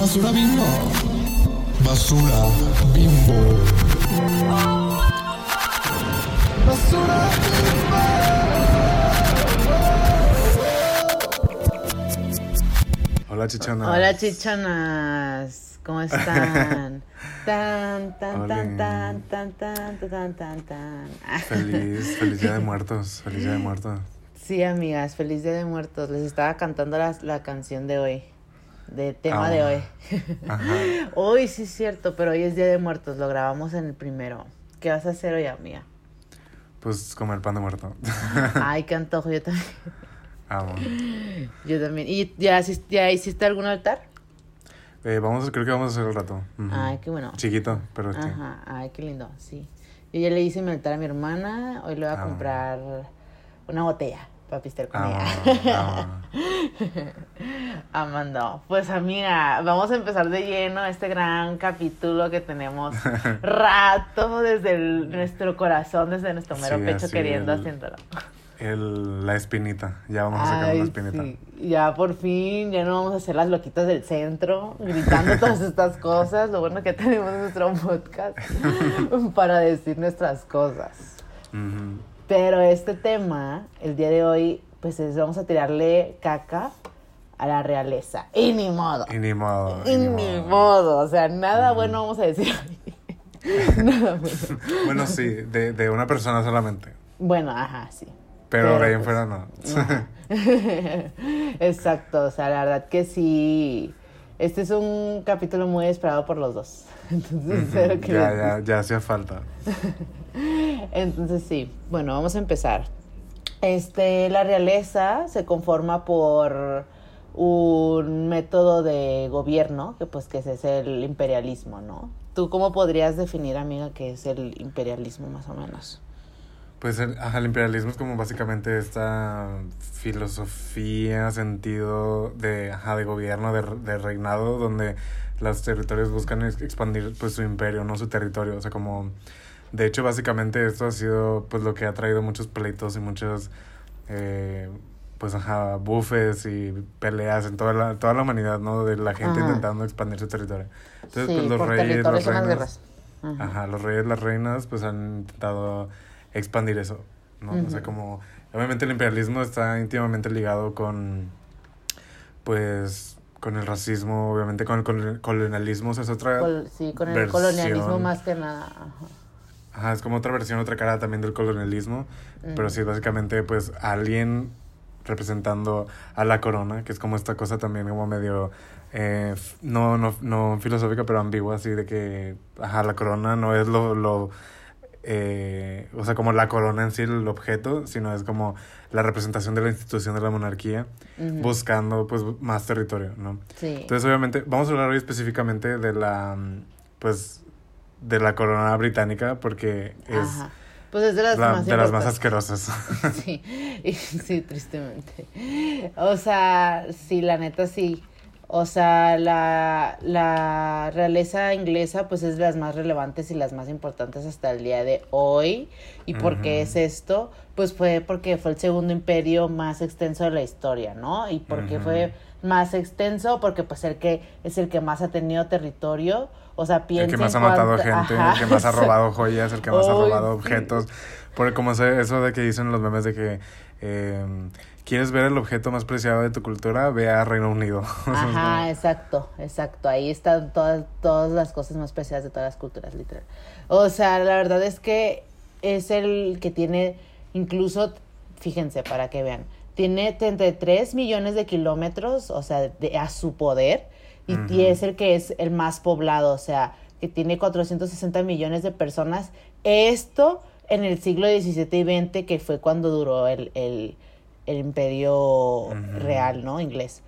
Basura bimbo. Basura bimbo. Basura Hola, chichonas. Hola chichonas, ¿cómo están? tan, tan, Hola. tan, tan, tan, tan, tan, tan, tan. Feliz, feliz día de muertos. Feliz día de muertos. Sí, amigas, feliz Día de Muertos. Les estaba cantando la, la canción de hoy, de tema Ah. de hoy. Ajá. hoy sí es cierto, pero hoy es Día de Muertos, lo grabamos en el primero. ¿Qué vas a hacer hoy, amiga? Pues comer pan de muerto. Ay, qué antojo, yo también. Amo. Yo también. ¿Y ya, hiciste algún altar? Eh, vamos, creo que vamos a hacer el rato. Ujú. Ay, qué bueno. Chiquito, pero sí. Ajá, ay, qué lindo, sí. Yo ya le hice mi altar a mi hermana, hoy le voy a Ah. comprar una botella para pistear con ella. Amando. Pues amiga, vamos a empezar de lleno este gran capítulo que tenemos rato desde el- nuestro corazón, desde nuestro mero Sí, pecho queriendo el- haciéndolo. El, la espinita. Ya vamos a sacar la espinita. sí. Ya por fin, ya no vamos a ser las loquitas del centro, gritando todas estas cosas. Lo bueno que tenemos nuestro podcast para decir nuestras cosas. Ujú. Pero este tema, el día de hoy, pues es, vamos a tirarle caca a la realeza. Y ni modo. Y ni modo. Y ni modo. O sea, nada bueno vamos a decir. nada bueno. Bueno, sí, de, de una persona solamente. Bueno, ajá, sí. Pero, de ahí en pues, fuera no. Exacto, o sea, la verdad que sí. Este es un capítulo muy esperado por los dos. Entonces, espero que ya, ya, ya hacía falta. Entonces sí, bueno, vamos a empezar. Este, la realeza se conforma por un método de gobierno, que pues que ese es el imperialismo, ¿no? ¿Tú cómo podrías definir, amiga, qué es el imperialismo más o menos? Pues el, ajá, el imperialismo es como básicamente esta filosofía, sentido de, ajá, de gobierno, de, de reinado, donde los territorios buscan ex- expandir pues su imperio, no su territorio. O sea, como... De hecho, básicamente esto ha sido pues lo que ha traído muchos pleitos y muchos... eh, pues ajá, bufes y peleas en toda la, toda la humanidad, ¿no? De la gente Ajá. intentando expandir su territorio. Entonces, sí, pues los reyes, las. Ajá. Ajá, los reyes, las reinas, pues han intentado expandir eso, ¿no? O sea, como, obviamente el imperialismo está íntimamente ligado con, pues, con el racismo, obviamente con el col- colonialismo, o sea, es otra, Col- sí, con el versión. colonialismo más que nada. Ajá. ajá, es como otra versión, otra cara también del colonialismo, pero Ujú. sí, básicamente, pues, alguien representando a la corona, que es como esta cosa también como medio, eh, no, no, no filosófica, pero ambigua, así de que, ajá, la corona no es lo, lo eh, o sea, como la corona en sí, el objeto, sino es como la representación de la institución de la monarquía, buscando, pues, más territorio, ¿no? Sí. Entonces, obviamente, vamos a hablar hoy específicamente de la, pues, de la corona británica, porque es Ajá. Pues es de las la- más de las más asquerosas. Sí, sí, tristemente. O sea, sí, la neta sí. O sea, la, la realeza inglesa pues es de las más relevantes y las más importantes hasta el día de hoy. ¿Y por qué es esto? Pues fue porque fue el segundo imperio más extenso de la historia, ¿no? ¿Y por qué Ujú. fue más extenso? Porque pues el que es el que más ha tenido territorio. O sea, el piensa que más ha matado cuánta- gente, Ajá, el que más ha robado joyas, el que más ha robado sí. objetos. Porque como eso de que dicen los memes de que eh, quieres ver el objeto más preciado de tu cultura, ve a Reino Unido. Ajá, exacto, exacto. Ahí están todas, todas las cosas más preciadas de todas las culturas, literal. O sea, la verdad es que es el que tiene, incluso, fíjense, para que vean, tiene 33 millones de kilómetros, o sea, de, a su poder, y, es el que es el más poblado, o sea, que tiene 460 millones de personas. Esto en el siglo XVII y XX, que fue cuando duró el, el, el imperio real, ¿no? Inglés.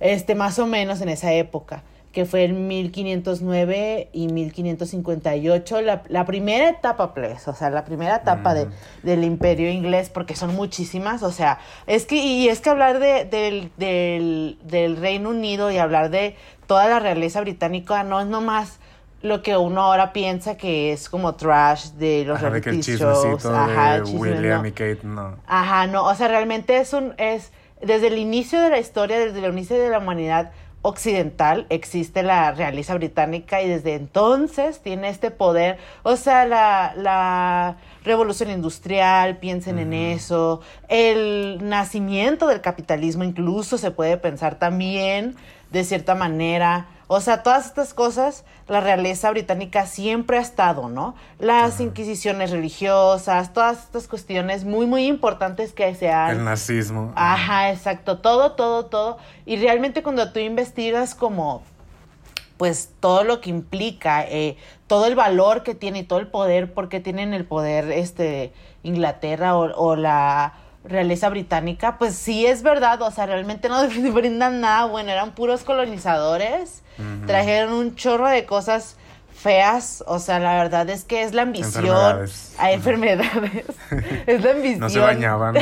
Este, más o menos en esa época, que fue en 1509 y 1558, la, la primera etapa, pues, o sea, la primera etapa de, del imperio inglés, porque son muchísimas, o sea, es que, y es que hablar de, del, del, del Reino Unido y hablar de toda la realeza británica no es nomás lo que uno ahora piensa que es como trash de los Ajá, de que el shows, ajá, de chisme, William no. y Kate, no. Ajá, no, o sea, realmente es un, es, desde el inicio de la historia, desde el inicio de la humanidad, occidental existe la realeza británica y desde entonces tiene este poder, o sea, la, la revolución industrial, piensen en eso, el nacimiento del capitalismo incluso se puede pensar también de cierta manera, o sea, todas estas cosas, la realeza británica siempre ha estado, ¿no? Las inquisiciones religiosas, todas estas cuestiones muy, muy importantes que se han... El nazismo. Ajá, exacto, todo, todo, todo. Y realmente cuando tú investigas como, pues todo lo que implica, eh, todo el valor que tiene y todo el poder, porque tienen el poder, este, Inglaterra o, o la realeza británica, pues sí es verdad, o sea, realmente no brindan nada bueno, eran puros colonizadores, trajeron un chorro de cosas feas, o sea, la verdad es que es la ambición Enfermedades. a enfermedades, es la ambición. No se bañaban.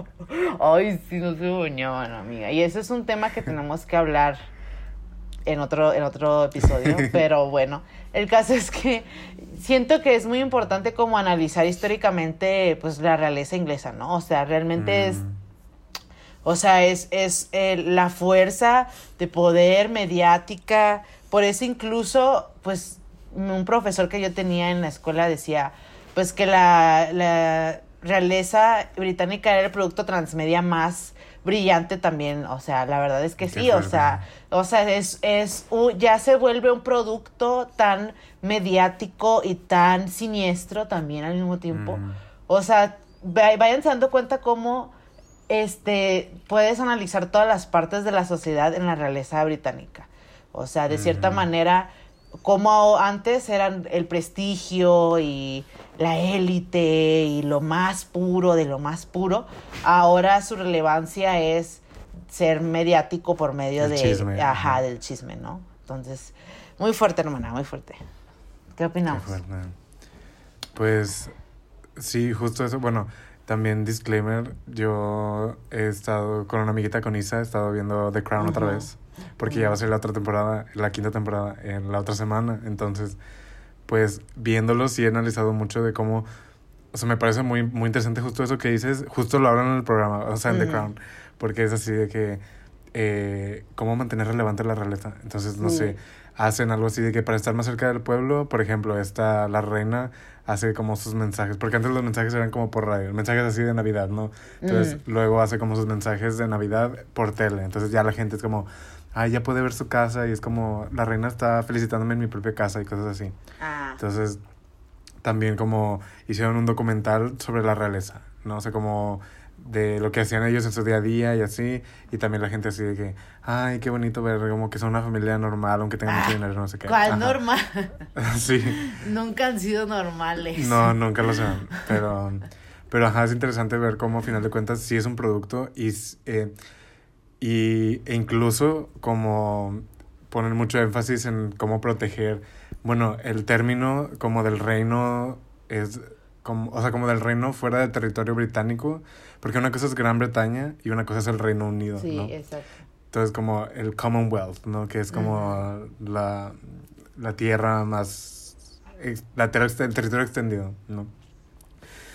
Ay, sí, no se bañaban, amiga. Y ese es un tema que tenemos que hablar en otro, en otro episodio, pero bueno, el caso es que siento que es muy importante como analizar históricamente pues la realeza inglesa, ¿no? O sea, realmente es, Mm. o sea, es, es eh, la fuerza de poder mediática, por eso incluso, pues, un profesor que yo tenía en la escuela decía, pues que la, la realeza británica era el producto transmedia más brillante también, o sea, la verdad es que Qué sí, o sea, o sea, es, es u- ya se vuelve un producto tan mediático y tan siniestro también al mismo tiempo. Mm. O sea, va- váyanse dando cuenta cómo este puedes analizar todas las partes de la sociedad en la realeza británica. O sea, de cierta Mm. manera, como antes eran el prestigio y la élite y lo más puro de lo más puro, ahora su relevancia es ser mediático por medio El de chisme, ajá, del chisme, ¿no? Entonces, muy fuerte, hermana, muy fuerte. ¿Qué Qué opinamos? fuerte. Pues sí, justo eso. Bueno, también disclaimer, yo he estado con una amiguita con Isa, he estado viendo The Crown otra vez, porque ya va a ser la otra temporada, la quinta temporada, en la otra semana. Entonces, pues viéndolo sí he analizado mucho de cómo, o sea, me parece muy, muy interesante justo eso que dices, justo lo hablan en el programa, o sea, en The Ujú. Crown, porque es así de que, eh, cómo mantener relevante la realeza. Entonces, no sé, hacen algo así de que para estar más cerca del pueblo, por ejemplo, esta, la reina hace como sus mensajes, porque antes los mensajes eran como por radio, mensajes así de Navidad, ¿no? Entonces, luego hace como sus mensajes de Navidad por tele, entonces ya la gente es como, ay, ya puede ver su casa y es como, la reina está felicitándome en mi propia casa y cosas así. Ah, Entonces, también como hicieron un documental sobre la realeza, ¿no? O sea, como de lo que hacían ellos en su día a día y así, y también la gente así de que, ay, qué bonito ver como que son una familia normal, aunque tengan mucho Ah, dinero, no sé qué. ¿Cuál Ajá. normal? sí, Nunca han sido normales. no, nunca lo son, pero, pero ajá, es interesante ver cómo, a final de cuentas, sí es un producto y, eh, y e incluso como ponen mucho énfasis en cómo proteger, bueno, el término como del reino es como, o sea, como del reino fuera del territorio británico, porque una cosa es Gran Bretaña y una cosa es el Reino Unido, Sí, ¿no? exacto. Entonces como el Commonwealth, ¿no? Que es como la, la tierra más, la tierra, el territorio extendido, ¿no?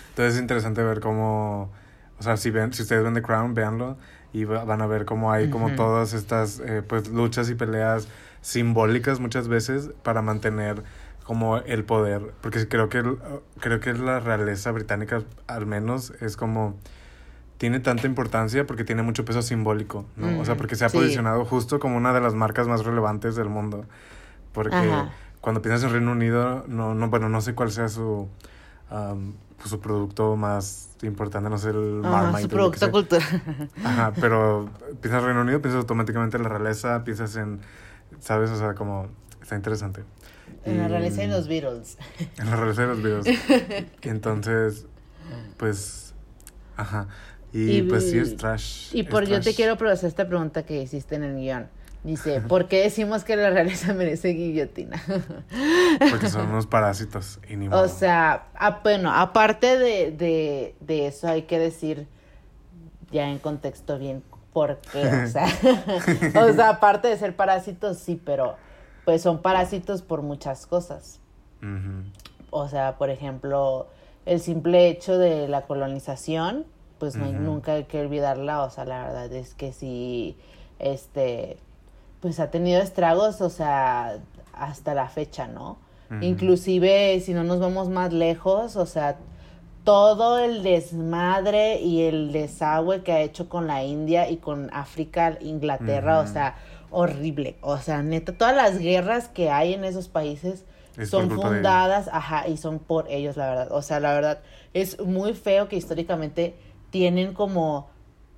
Entonces es interesante ver cómo, o sea, si, ven, si ustedes ven The Crown, véanlo y va- van a ver cómo hay como Ujú. todas estas, eh, pues, luchas y peleas simbólicas muchas veces para mantener como el poder, porque creo que, creo que la realeza británica al menos es como tiene tanta importancia porque tiene mucho peso simbólico, ¿no? O sea, porque se ha sí. posicionado justo como una de las marcas más relevantes del mundo. Porque Ajá. cuando piensas en Reino Unido, no, no, bueno, no sé cuál sea su, am, pues, su producto más importante, no sé, el Ajá, Marmite. su producto cultural. Ajá, pero piensas en Reino Unido, piensas automáticamente en la realeza, piensas en, ¿sabes? O sea, como, está interesante. En la Y- realeza de los Beatles. en la realeza de los videos. Entonces, pues, ajá. Y, Y- pues sí es trash. Y por yo te quiero procesar esta pregunta que hiciste en el guion. Dice, ¿por qué decimos que la realeza merece guillotina? Porque son unos parásitos y ni O sea, ah, bueno, aparte de, de, de eso hay que decir ya en contexto bien por qué, o sea, o sea, aparte de ser parásitos, sí, pero pues son parásitos por muchas cosas. O sea, por ejemplo, el simple hecho de la colonización, pues no hay- Ujú. nunca hay que olvidarla. O sea, la verdad es que sí, este, pues ha tenido estragos, o sea, hasta la fecha, ¿no? Inclusive si no nos vamos más lejos, o sea, todo el desmadre y el desagüe que ha hecho con la India y con África, Inglaterra, o sea, horrible. O sea, neta, todas las guerras que hay en esos países Es son fundadas, ajá, y son por ellos, la verdad. O sea, la verdad, es muy feo que históricamente tienen como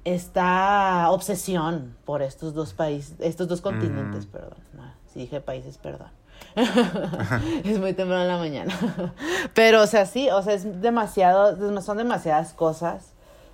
esta obsesión por estos dos países, estos dos continentes, Ujú. perdón. No, si dije países, perdón. es muy temprano en la mañana. Pero, o sea, sí, o sea, es demasiado, dem- son demasiadas cosas.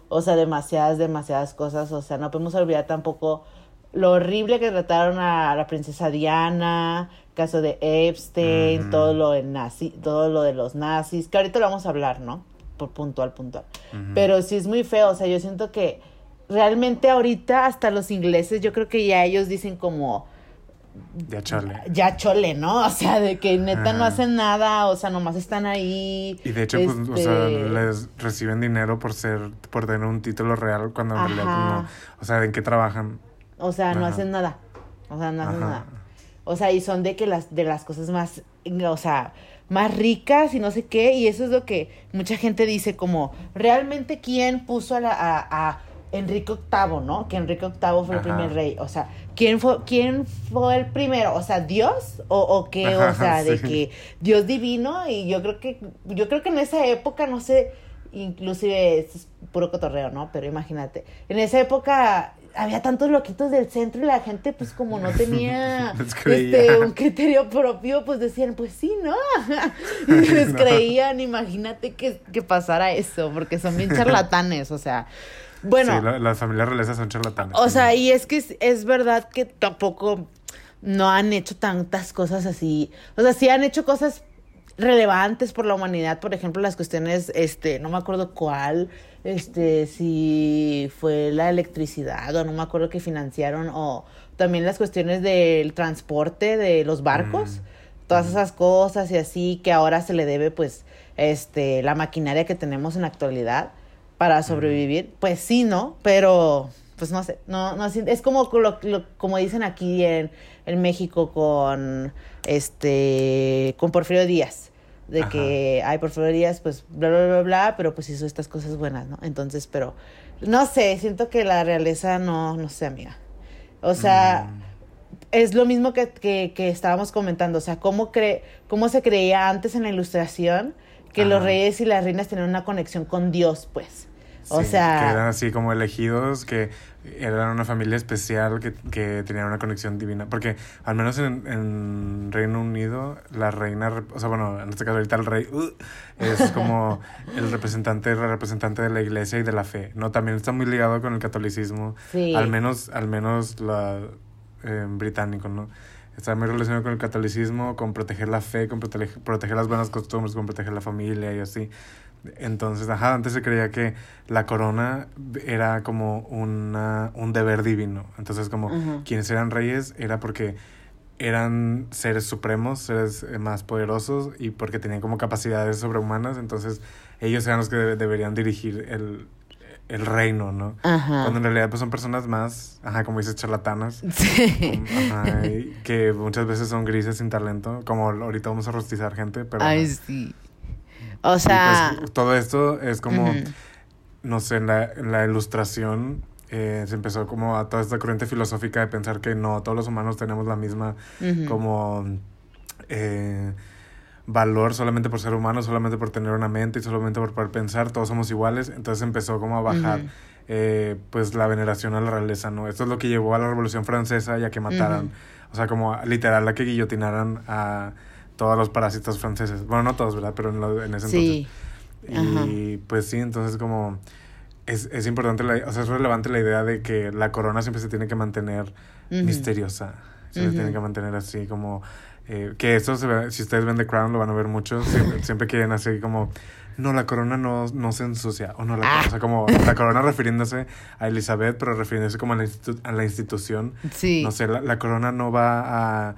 O sea, demasiadas, demasiadas cosas. O sea, no podemos olvidar tampoco lo horrible que trataron a la princesa Diana, caso de Epstein, todo lo de nazi, todo lo de los nazis, que ahorita lo vamos a hablar, ¿no? Por puntual, puntual. Ujú. Pero sí es muy feo, o sea, yo siento que realmente ahorita hasta los ingleses, yo creo que ya ellos dicen como, Ya chale. ya chole, ¿no? O sea, de que neta no hacen nada, o sea, nomás están ahí. Y de hecho, pues, o sea, este, les reciben dinero por ser, por tener un título real, cuando en realidad, pues, no. O sea, ¿en qué trabajan? O sea, no hacen nada. O sea, no hacen Ajá. nada. O sea, y son de que las, de las cosas más, o sea, más ricas y no sé qué. Y eso es lo que mucha gente dice como, ¿realmente quién puso a, la, a, a Enrique VIII, no? Que Enrique VIII fue el Ajá. primer rey. O sea, ¿quién fue, quién fue el primero? O sea, ¿Dios? ¿O, o qué? O sea, de que Dios divino. Y yo creo que, yo creo que en esa época, no sé, inclusive, esto es puro cotorreo, ¿no? Pero imagínate, en esa época había tantos loquitos del centro y la gente, pues como no tenía este, un criterio propio, pues decían, pues sí, ¿no? Y les No. creían, imagínate que, que pasara eso, porque son bien charlatanes, o sea, bueno. Sí, la- las familias realezas son charlatanes. O sea, y es que es, es verdad que tampoco no han hecho tantas cosas así. O sea, sí han hecho cosas relevantes por la humanidad, por ejemplo, las cuestiones, este, no me acuerdo cuál, este, si fue la electricidad o no me acuerdo que financiaron, o también las cuestiones del transporte de los barcos, Mm. todas esas cosas y así, que ahora se le debe, pues, este, la maquinaria que tenemos en la actualidad para sobrevivir, pues sí, ¿no? Pero, pues no sé, no, no, es como, lo- lo- como dicen aquí en, en México con, este, con Porfirio Díaz, de Ajá. que, ay, Porfirio Díaz, pues, bla, bla, bla, bla, pero pues hizo estas cosas buenas, ¿no? Entonces, pero, no sé, siento que la realeza no, no sé, amiga. O sea, Mm. es lo mismo que, que, que estábamos comentando, o sea, cómo, cre cómo se creía antes en la ilustración que los reyes y las reinas tenían una conexión con Dios, pues. O Sí, sea, Que eran así como elegidos, que eran una familia especial, que, que tenían una conexión divina. Porque al menos en, en Reino Unido, la reina, o sea, bueno, en este caso ahorita el rey uh, es como el representante, el representante de la iglesia y de la fe. No, también está muy ligado con el catolicismo. Sí. Al menos, al menos la eh, británico, ¿no? Está muy relacionado con el catolicismo, con proteger la fe, con proteger, proteger las buenas costumbres, con proteger la familia y así. Entonces, ajá, antes se creía que la corona era como una, un deber divino. Entonces, como quienes eran reyes era porque eran seres supremos, seres eh, más poderosos y porque tenían como capacidades sobrehumanas. Entonces, ellos eran los que debe- deberían dirigir el, el reino, ¿no? Ajá. Cuando en realidad pues son personas más, ajá, como dices, charlatanas. Sí. ajá, que muchas veces son grises sin talento, como ahorita vamos a rostizar gente, pero... Ay, sí. O Y, sea, pues, todo esto es como, no sé, en la, en la ilustración eh, se empezó como a toda esta corriente filosófica de pensar que no, todos los humanos tenemos la misma como eh, valor solamente por ser humanos, solamente por tener una mente y solamente por poder pensar, todos somos iguales, entonces empezó como a bajar eh, pues la veneración a la realeza, ¿no? Esto es lo que llevó a la Revolución Francesa y a que mataran, o sea, como literal a que guillotinaran a todos los parásitos franceses, bueno, no todos, ¿verdad? Pero en, lo- en ese sí. entonces. Y pues sí, entonces como es, es importante, la, o sea, es relevante la idea de que la corona siempre se tiene que mantener Ujú. misteriosa. Se tiene que mantener así como... eh, que esto, se ve- si ustedes ven The Crown, lo van a ver mucho. Siempre, siempre quieren así como... No, la corona no, no se ensucia. O no, la, Ah. o sea, como la corona refiriéndose a Elizabeth, pero refiriéndose como a la, institu- a la institución. Sí. No sé, la, la corona no va a,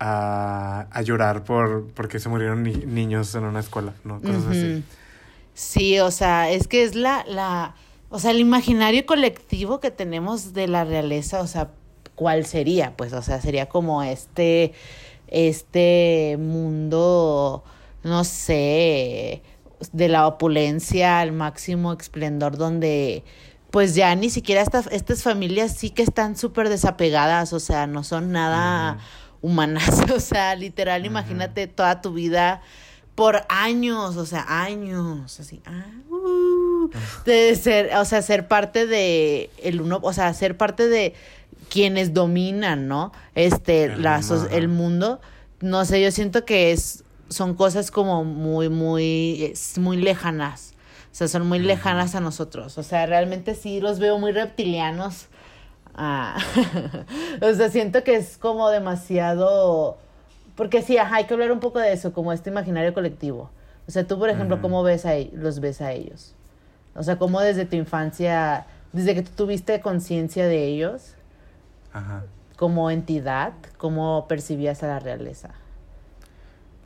a, a llorar por porque se murieron ni- niños en una escuela, ¿no? Cosas así. Sí, o sea, es que es la, la, o sea, el imaginario colectivo que tenemos de la realeza, o sea, ¿cuál sería? Pues, o sea, sería como este, este mundo, no sé, de la opulencia al máximo esplendor donde pues ya ni siquiera estas, estas familias sí que están súper desapegadas, o sea, no son nada humanas, o sea, literal, imagínate toda tu vida por años, o sea, años, así, ah, uh, de ser, o sea, ser parte de el uno, o sea, ser parte de quienes dominan, ¿no? Este, El la, mundo, el no sé, yo siento que es, son cosas como muy, muy, muy lejanas, o sea, son muy lejanas a nosotros, o sea, realmente sí los veo muy reptilianos, Ah, o sea, siento que es como demasiado... Porque sí, ajá, hay que hablar un poco de eso, como este imaginario colectivo. O sea, tú, por ejemplo. ¿cómo ves a, los ves a ellos? O sea, ¿cómo desde tu infancia, desde que tú tuviste conciencia de ellos, Ajá. como entidad, cómo percibías a la realeza?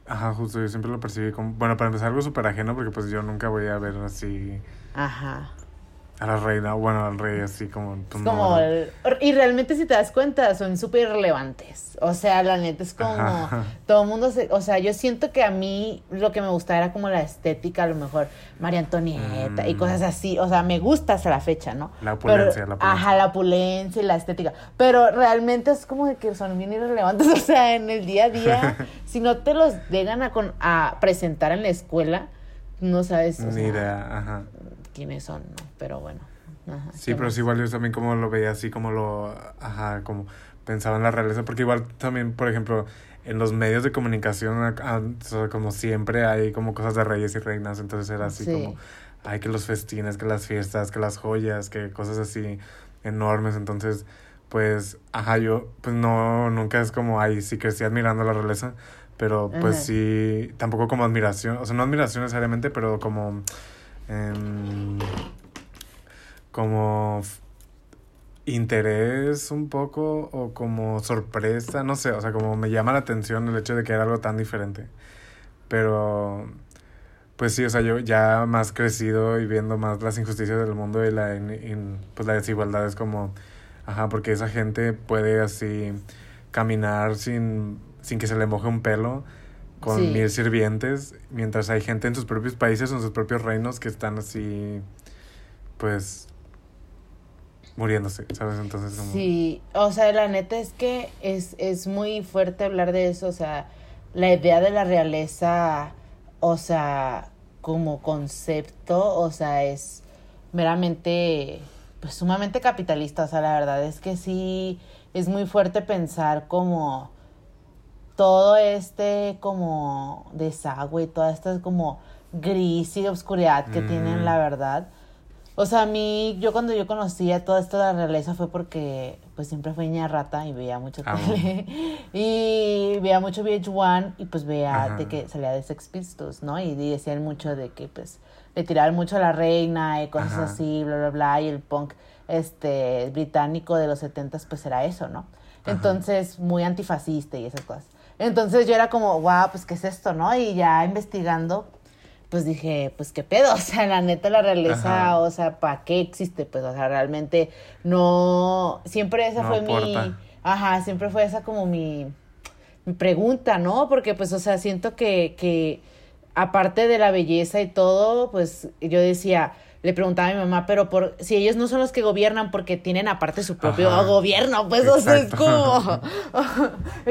Ajá, justo, yo siempre lo percibí como, bueno, para empezar algo súper ajeno, porque pues yo nunca voy a ver así Ajá. A la reina, bueno, al rey así como, Es como... el- y realmente si te das cuenta, son súper irrelevantes. O sea, la neta es como... Ajá. Todo el mundo se... O sea, yo siento que a mí lo que me gustaba era como la estética, a lo mejor María Antonieta y Mm. cosas así. O sea, me gusta hasta la fecha, ¿no? La opulencia, Pero- la opulencia. Ajá, la opulencia y la estética. Pero realmente es como de que son bien irrelevantes. O sea, en el día a día, si no te los llegan a, con- a presentar en la escuela, no sabes Ni sea, idea, ajá. Quiénes son, ¿no? Pero bueno. Ajá, Sí, ¿qué pero sí, igual yo también como lo veía así, como lo, ajá, como pensaba en la realeza, porque igual también, por ejemplo, en los medios de comunicación, a- a- o sea, como siempre hay como cosas de reyes y reinas, entonces era así Sí. como, hay que los festines, que las fiestas, que las joyas, que cosas así enormes, entonces, pues, ajá, yo, pues no, nunca es como, ay, sí crecí admirando la realeza, pero pues Ajá. sí, tampoco como admiración, o sea, no admiración necesariamente, pero como... em, como interés un poco o como sorpresa, no sé, o sea, como me llama la atención el hecho de que era algo tan diferente. Pero, pues sí, o sea, yo ya más crecido y viendo más las injusticias del mundo y la, in- pues la desigualdad es como, ajá, porque esa gente puede así caminar sin, sin que se le moje un pelo con Sí. mil sirvientes, mientras hay gente en sus propios países o en sus propios reinos que están así, pues, muriéndose, ¿sabes? Entonces, como... Sí, o sea, la neta es que es, es muy fuerte hablar de eso, o sea, la idea de la realeza, o sea, como concepto, o sea, es meramente, pues sumamente capitalista, o sea, la verdad es que sí, es muy fuerte pensar como todo este como desagüe, toda esta como gris y oscuridad que tienen, Mm. la verdad. O sea, a mí, yo cuando yo conocía todo esto de la realeza fue porque pues siempre fui niña rata y veía mucho Ah, tele. Y veía mucho VH1 y pues veía Ajá. de que salía de Sex Pistols, ¿no? Y decían mucho de que pues le tiraban mucho a la reina y cosas Ajá. así, bla, bla, bla. Y el punk este británico de los setentas pues era eso, ¿no? Entonces, muy antifascista y esas cosas. Entonces yo era como, wow, pues qué es esto, ¿no? Y ya investigando, pues dije, pues qué pedo, o sea, la neta la realeza, Ajá. o sea, ¿para qué existe? Pues, o sea, realmente no, siempre esa No fue mi, ajá, siempre fue esa como mi, mi pregunta, ¿no? Porque pues, o sea, siento que, que aparte de la belleza y todo, pues yo decía, le preguntaba a mi mamá, pero por si ellos no son los que gobiernan porque tienen aparte su propio Ajá. gobierno, pues o sea, es Exacto. como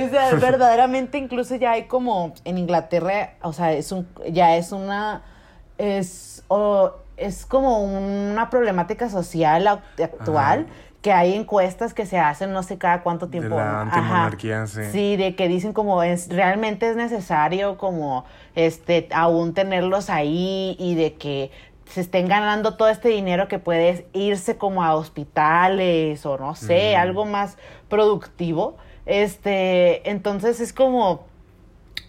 o sea, verdaderamente incluso ya hay como en Inglaterra, o sea, es un ya es una es o es como una problemática social act- actual Ajá. que hay encuestas que se hacen no sé cada cuánto De tiempo. la antimonarquía, sí. Sí, de que dicen como es realmente es necesario como este aún tenerlos ahí y de que se estén ganando todo este dinero que puedes irse como a hospitales o no sé, algo más productivo. Este, entonces es como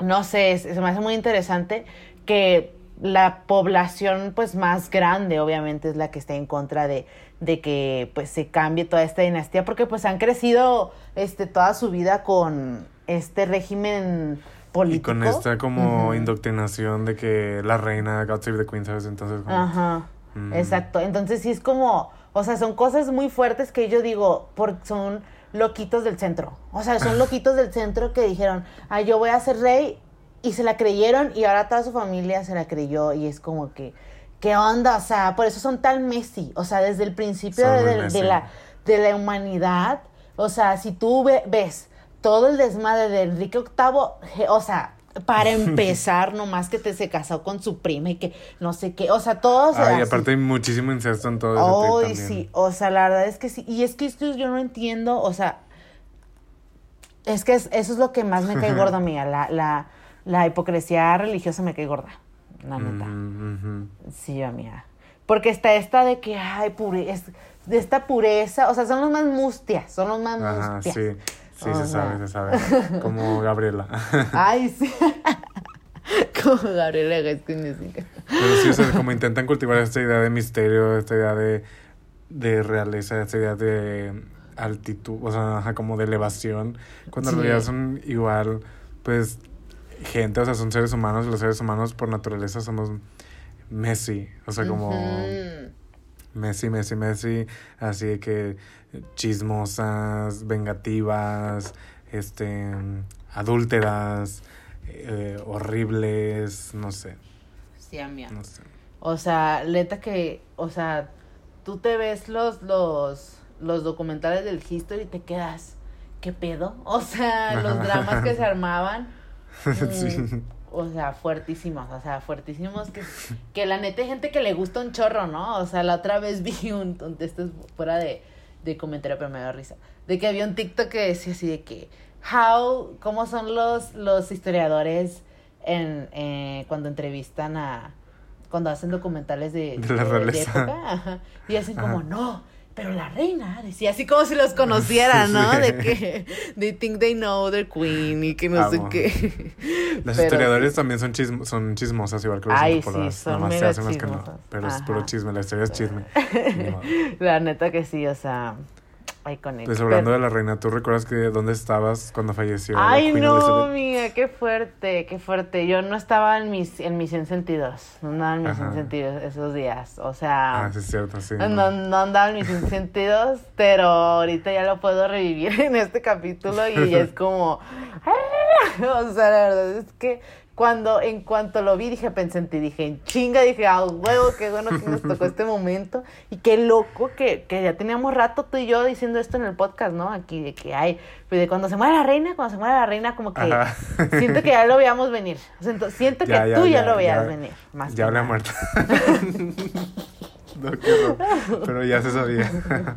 no sé, es- se me hace muy interesante que la población pues más grande obviamente es la que está en contra de, de que pues se cambie toda esta dinastía porque pues han crecido este toda su vida con este régimen Y con esta como indoctrinación de que la reina, God Save the Queen, ¿sabes? Entonces, como, Ajá, Mm. exacto. Entonces sí es como, o sea, son cosas muy fuertes que yo digo, por, son loquitos del centro. O sea, son loquitos del centro que dijeron, ah, yo voy a ser rey. Y se la creyeron y ahora toda su familia se la creyó. Y es como que, ¿qué onda? O sea, por eso son tan Messi. O sea, desde el principio de, la, de la humanidad. O sea, si tú ve- ves todo el desmadre de Enrique VIII, o sea, para empezar, nomás que te se casó con su prima y que no sé qué. O sea, todos. Ay, aparte hay muchísimo incesto en todo ese Ay, sí, o sea, la verdad es que sí. Y es que esto yo no entiendo, o sea, es que es- eso es lo que más me cae gorda, mía. La, la, la hipocresía religiosa me cae gorda, la neta. Ujú, ujú. Sí, amiga. Porque está esta de que, ay, pure, es- de esta pureza, o sea, son los más mustias, son los más Ajá, mustias. sí. Sí, se sabe, se sabe. Como Gabriela. Ay, sí. Como Gabriela music. Pero sí, o sea, como intentan cultivar esta idea de misterio, esta idea de, de realeza, esta idea de altitud, o sea, como de elevación, cuando en Sí. realidad son igual, pues, gente, o sea, son seres humanos y los seres humanos por naturaleza somos Messi, o sea, como. Messi, Messi, Messi, así que chismosas, vengativas, este, adúlteras, eh, horribles, no sé, Sí, amiga. no sé. O sea, neta que, o sea, tú te ves los, los, los documentales del History y te quedas, ¿qué pedo? O sea, los dramas que se armaban, mm, Sí. o sea, fuertísimos, o sea, fuertísimos que, que la neta hay gente que le gusta un chorro, ¿no? O sea, la otra vez vi un, un esto es fuera de, de comentario, pero me da risa, de que había un TikTok que decía así de que, how, cómo son los, los historiadores en, eh, cuando entrevistan a, cuando hacen documentales de, De la realeza. época, ajá, y hacen como, Ajá. no, pero la reina, decía así como si los conocieran, ¿no? Sí. De que they think they know their queen y que no sé qué. Las Pero historiadores sí. también son, chism son chismosas, igual que los Ay, sí, son Nomás se hacen las que no. Pero es Ajá. puro chisme, la historia es chisme. La neta que sí, o sea, iconic. Pues hablando Pero- de la reina, ¿tú recuerdas que dónde estabas cuando falleció? Ay, no, Elizabeth? amiga, qué fuerte, qué fuerte. Yo no estaba en mis, en mis sentidos, no andaba en mis Ajá. sentidos esos días, o sea... Ah, sí, es cierto, sí. No, no andaba en mis sentidos, pero ahorita ya lo puedo revivir en este capítulo y es como... ¡ah! O sea, la verdad es que cuando, en cuanto lo vi, dije, pensé en ti, dije, en chinga, dije, ah, huevo, qué bueno que nos tocó este momento. Y qué loco que, que ya teníamos rato tú y yo diciendo esto en el podcast, ¿no? Aquí, de que hay, pues de cuando se muere la reina, cuando se muere la reina, como que Ajá. siento que ya lo veíamos venir. O sea, ento- siento que Ya, tú ya, ya, lo veías venir. Más Ya nada. muerta. no, qué. Pero ya se sabía.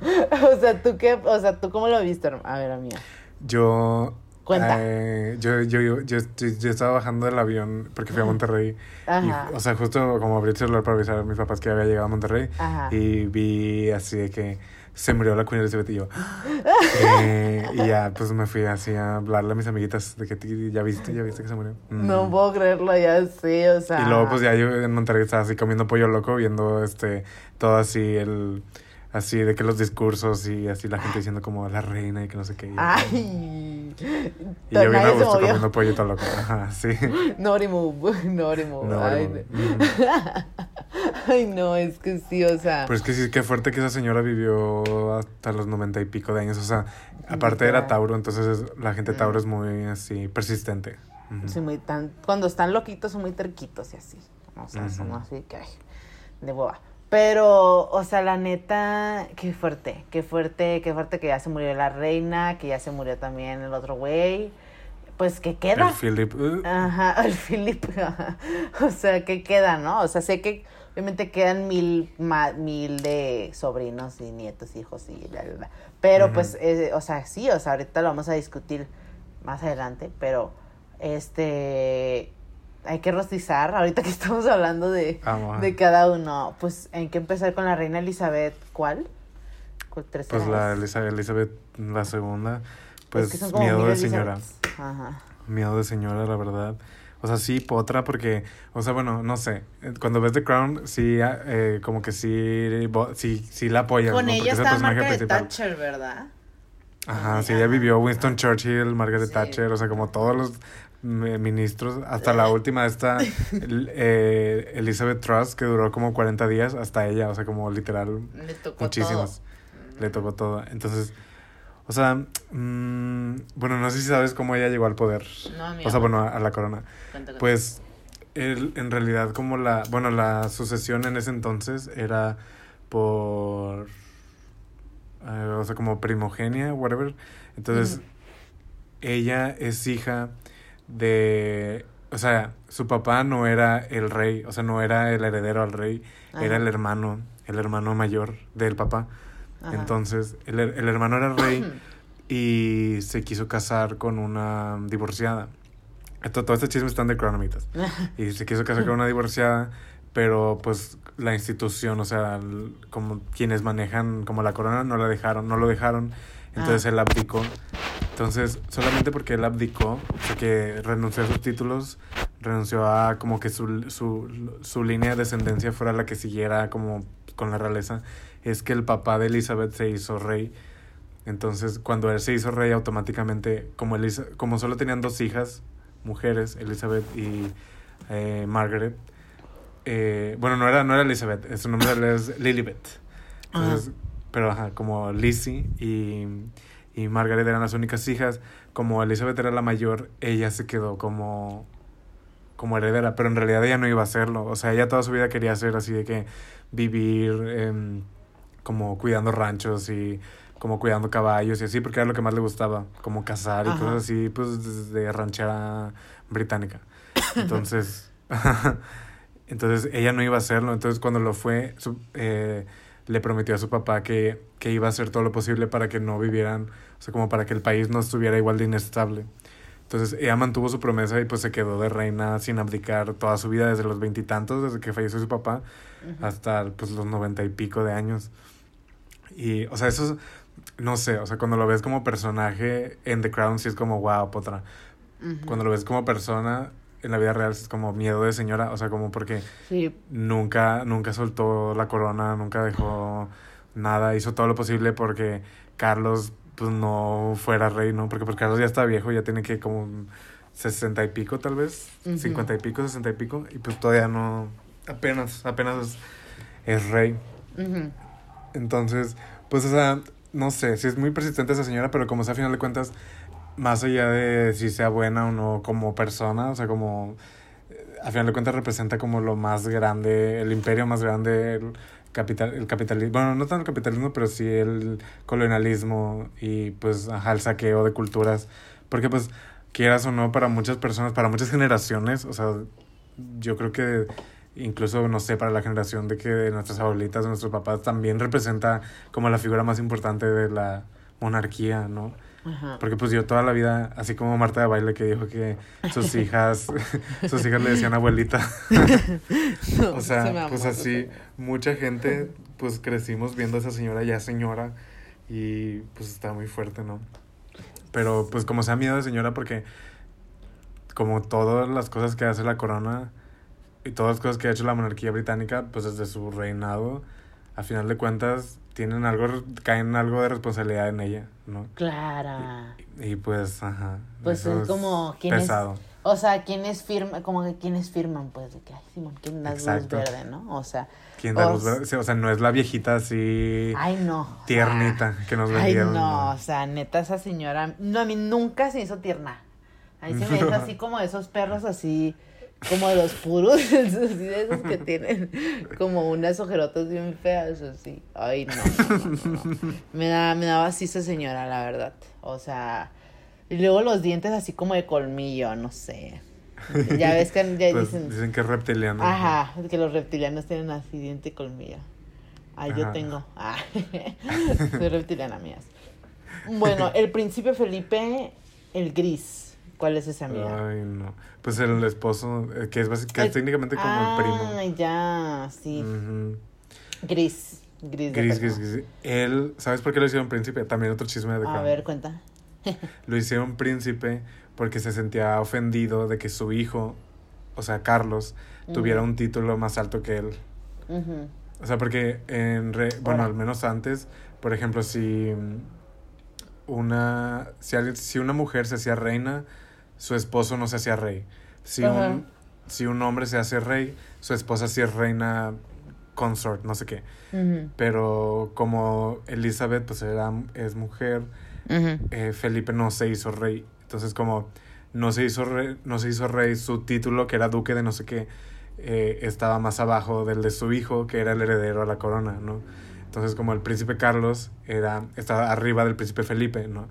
o sea, ¿tú qué? O sea, ¿tú cómo lo viste? herma- A ver, amiga. Yo. Cuenta. eh, yo, yo, yo, yo, yo- estaba bajando del avión porque fui a Monterrey. Ajá. Y, o sea, justo como abrí el celular para avisar a mis papás que había llegado a Monterrey. Ajá. Y vi así de que se murió la Queen Elizabeth y yo. eh, y ya, pues me fui así a hablarle a mis amiguitas de que "Ti, ya viste, ya viste que se murió. No Mm. puedo creerlo, ya sé, o sea. Y luego, pues ya yo en Monterrey estaba así comiendo pollo loco, viendo este, todo así, el, así de que los discursos y así la gente diciendo como la reina y que no sé qué. Y, Ay. y yo bien a gusto comiendo pollito loco. Ajá, sí. Naughty move, naughty move. No, Ay. Mm. Ay, no, es que sí, o sea. Pero es que sí, qué fuerte que esa señora vivió hasta los noventa y pico de años. O sea, aparte era. Tauro, entonces es- la gente Tauro es muy así, persistente. Sí, muy tan, cuando están loquitos son muy terquitos y así. O sea, son así que, ay, de hueva. Pero, o sea, la neta, qué fuerte, qué fuerte, qué fuerte que ya se murió la reina, que ya se murió también el otro güey. Pues, ¿qué queda? El Philip. uh, Ajá, el Philip. O sea, ¿qué queda, no? O sea, sé que obviamente quedan mil, ma- mil de sobrinos y nietos, hijos y bla, bla, bla. Pero pues, eh, o sea, sí, o sea, ahorita lo vamos a discutir más adelante, pero este hay que rostizar, ahorita que estamos hablando de, Amo. de cada uno, pues hay que empezar con la reina Elizabeth, ¿cuál? ¿Cuál tercera Pues la es? Elizabeth, Elizabeth la segunda. Es Pues que como miedo de señora. Ajá. Miedo de señora, la verdad. O sea, sí, potra, porque, o sea, bueno, no sé. Cuando ves The Crown, sí, ah, eh, como que sí, sí, sí la apoyas. Con ¿no? Porque ella es el está personaje Margaret principal. Thatcher, ¿verdad? Ajá, sí, ella vivió Winston Churchill, Margaret Sí. Thatcher, o sea, como todos los mm, ministros, hasta la última, esta eh, Elizabeth Truss, que duró como 40 días, hasta ella, o sea, como literal, Le tocó muchísimos. todo. Le tocó todo. Entonces, O sea, mm, bueno, no sé si sabes cómo ella llegó al poder. No. O sea, bueno, a, a la corona. Cuenta. Pues él, en realidad, como la, bueno, la sucesión en ese entonces era por, eh, o sea, como primogenia, whatever. Entonces, ella es hija de, o sea, su papá no era el rey, o sea, no era el heredero al rey, era el hermano, el hermano mayor del papá. Ajá. Entonces, el, el hermano era rey y se quiso casar con una divorciada. Esto, todo este chisme está en The Crown, amiguitas. Y se quiso casar con una divorciada, pero pues la institución, o sea, l- como quienes manejan como la corona no la dejaron, no lo dejaron. Entonces Ah. él abdicó. Entonces, solamente porque él abdicó, o sea, que renunció a sus títulos, renunció a como que su, su, su línea de descendencia fuera la que siguiera como con la realeza, es que el papá de Elizabeth se hizo rey. Entonces, cuando él se hizo rey, automáticamente, como, Elisa- como solo tenían dos hijas, mujeres, Elizabeth y eh, Margaret, eh, bueno, no era, no era Elizabeth, su nombre es Lilibet. Entonces, pero ajá, como Lizzie y, y Margaret eran las únicas hijas, como Elizabeth era la mayor, ella se quedó como, como heredera, pero en realidad ella no iba a hacerlo. O sea, ella toda su vida quería hacer así de que vivir em, como cuidando ranchos y como cuidando caballos y así, porque era lo que más le gustaba, como cazar y Ajá. cosas así, pues de ranchera británica. Entonces, entonces ella no iba a hacerlo. Entonces cuando lo fue, su- eh, le prometió a su papá que, que iba a hacer todo lo posible para que no vivieran, o sea, como para que el país no estuviera igual de inestable. Entonces ella mantuvo su promesa y pues se quedó de reina sin abdicar toda su vida desde los veintitantos, desde que falleció su papá, hasta pues los noventa y pico de años. Y, o sea, eso es, no sé, o sea, cuando lo ves como personaje en The Crown sí es como, wow, potra. Cuando lo ves como persona en la vida real es como miedo de señora, o sea, como porque Sí, nunca, nunca soltó la corona, nunca dejó nada, hizo todo lo posible porque Carlos pues no fuera rey, ¿no? Porque pues Carlos ya está viejo, ya tiene que como sesenta y pico tal vez, cincuenta y pico, sesenta y pico, y pues todavía no, apenas, apenas es, es rey. Entonces, pues o sea, no sé, si es muy persistente esa señora, pero como sea, a final de cuentas, más allá de si sea buena o no como persona, o sea, como a final de cuentas representa como lo más grande, el imperio más grande, el capital, el capitalismo, bueno, no tanto el capitalismo, pero sí el colonialismo y pues ajá, el saqueo de culturas, porque pues quieras o no, para muchas personas, para muchas generaciones, o sea, yo creo que incluso, no sé, para la generación de que nuestras abuelitas, de nuestros papás, también representa como la figura más importante de la monarquía, ¿no? Ajá. Porque pues yo toda la vida, así como Marta de Baile que dijo que sus hijas, sus hijas le decían abuelita. o Se me sea, amó pues así, mucha gente, pues crecimos viendo a esa señora ya señora y pues está muy fuerte, ¿no? Pero pues como sea miedo de señora porque como todas las cosas que hace la corona y todas las cosas que ha hecho la monarquía británica, pues desde su reinado, a final de cuentas tienen algo, caen algo de responsabilidad en ella, ¿no? Clara. Y pues, ajá. Pues eso es como quién es- pesado. O sea, ¿quiénes firman? Como que quienes firman, pues, de que, ay, Simón, ¿quién da luz verde, no? O sea, ¿Quién da luz verde? Sí, O sea, no es la viejita así ay, no. tiernita que nos Ay, vendieron. no, o sea, neta, esa señora, no, a mí nunca se hizo tierna. Ahí se me hizo así como esos perros así, como de los puros, de esos que tienen como unas ojerotas bien feas, así. Ay, no. Me, da, me daba así esa señora, la verdad. O sea, y luego los dientes así como de colmillo, no sé. Ya ves que ya Pues, dicen, dicen que es reptiliano. ajá, que los reptilianos tienen así diente y colmillo. Ay, yo tengo. Ah, soy reptiliana, mías. Bueno, el príncipe Felipe, el gris. ¿Cuál es ese amigo? Ay, no. Pues el esposo, eh, que es, que es técnicamente como el primo. Ay, ya, sí. Ujú. Gris. Gris. Gris, gris, gris. Él, ¿sabes por qué lo hicieron príncipe? También otro chisme de The A ver, cuenta. Lo hicieron príncipe porque se sentía ofendido de que su hijo, o sea, Carlos, tuviera un título más alto que él. O sea, porque en re- bueno, al menos antes, por ejemplo, si una si alguien, si una mujer se hacía reina, su esposo no se hacía rey. Si Ajá. un si un hombre se hace rey, su esposa sí es reina consort, no sé qué. Pero como Elizabeth pues era es mujer, eh, Felipe no se hizo rey. Entonces, como no se hizo rey, no se hizo rey, su título, que era duque de no sé qué, eh, estaba más abajo del de su hijo, que era el heredero a la corona, ¿no? Entonces, como el príncipe Carlos era, estaba arriba del príncipe Felipe, ¿no?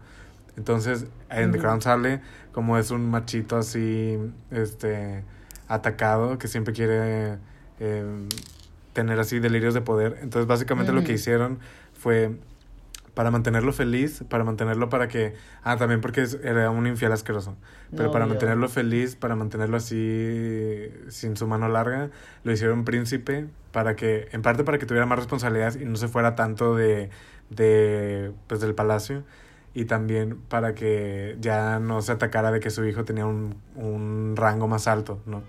Entonces, en The. Crown sale como es un machito así, este, atacado, que siempre quiere eh, tener así delirios de poder. Entonces, básicamente lo que hicieron fue para mantenerlo feliz, para mantenerlo para que... Ah, también porque era un infiel asqueroso. Pero para mantenerlo feliz, para mantenerlo así sin su mano larga, lo hicieron príncipe para que, en parte para que tuviera más responsabilidades y no se fuera tanto de, de pues del palacio. Y también para que ya no se atacara de que su hijo tenía un, un rango más alto, ¿no?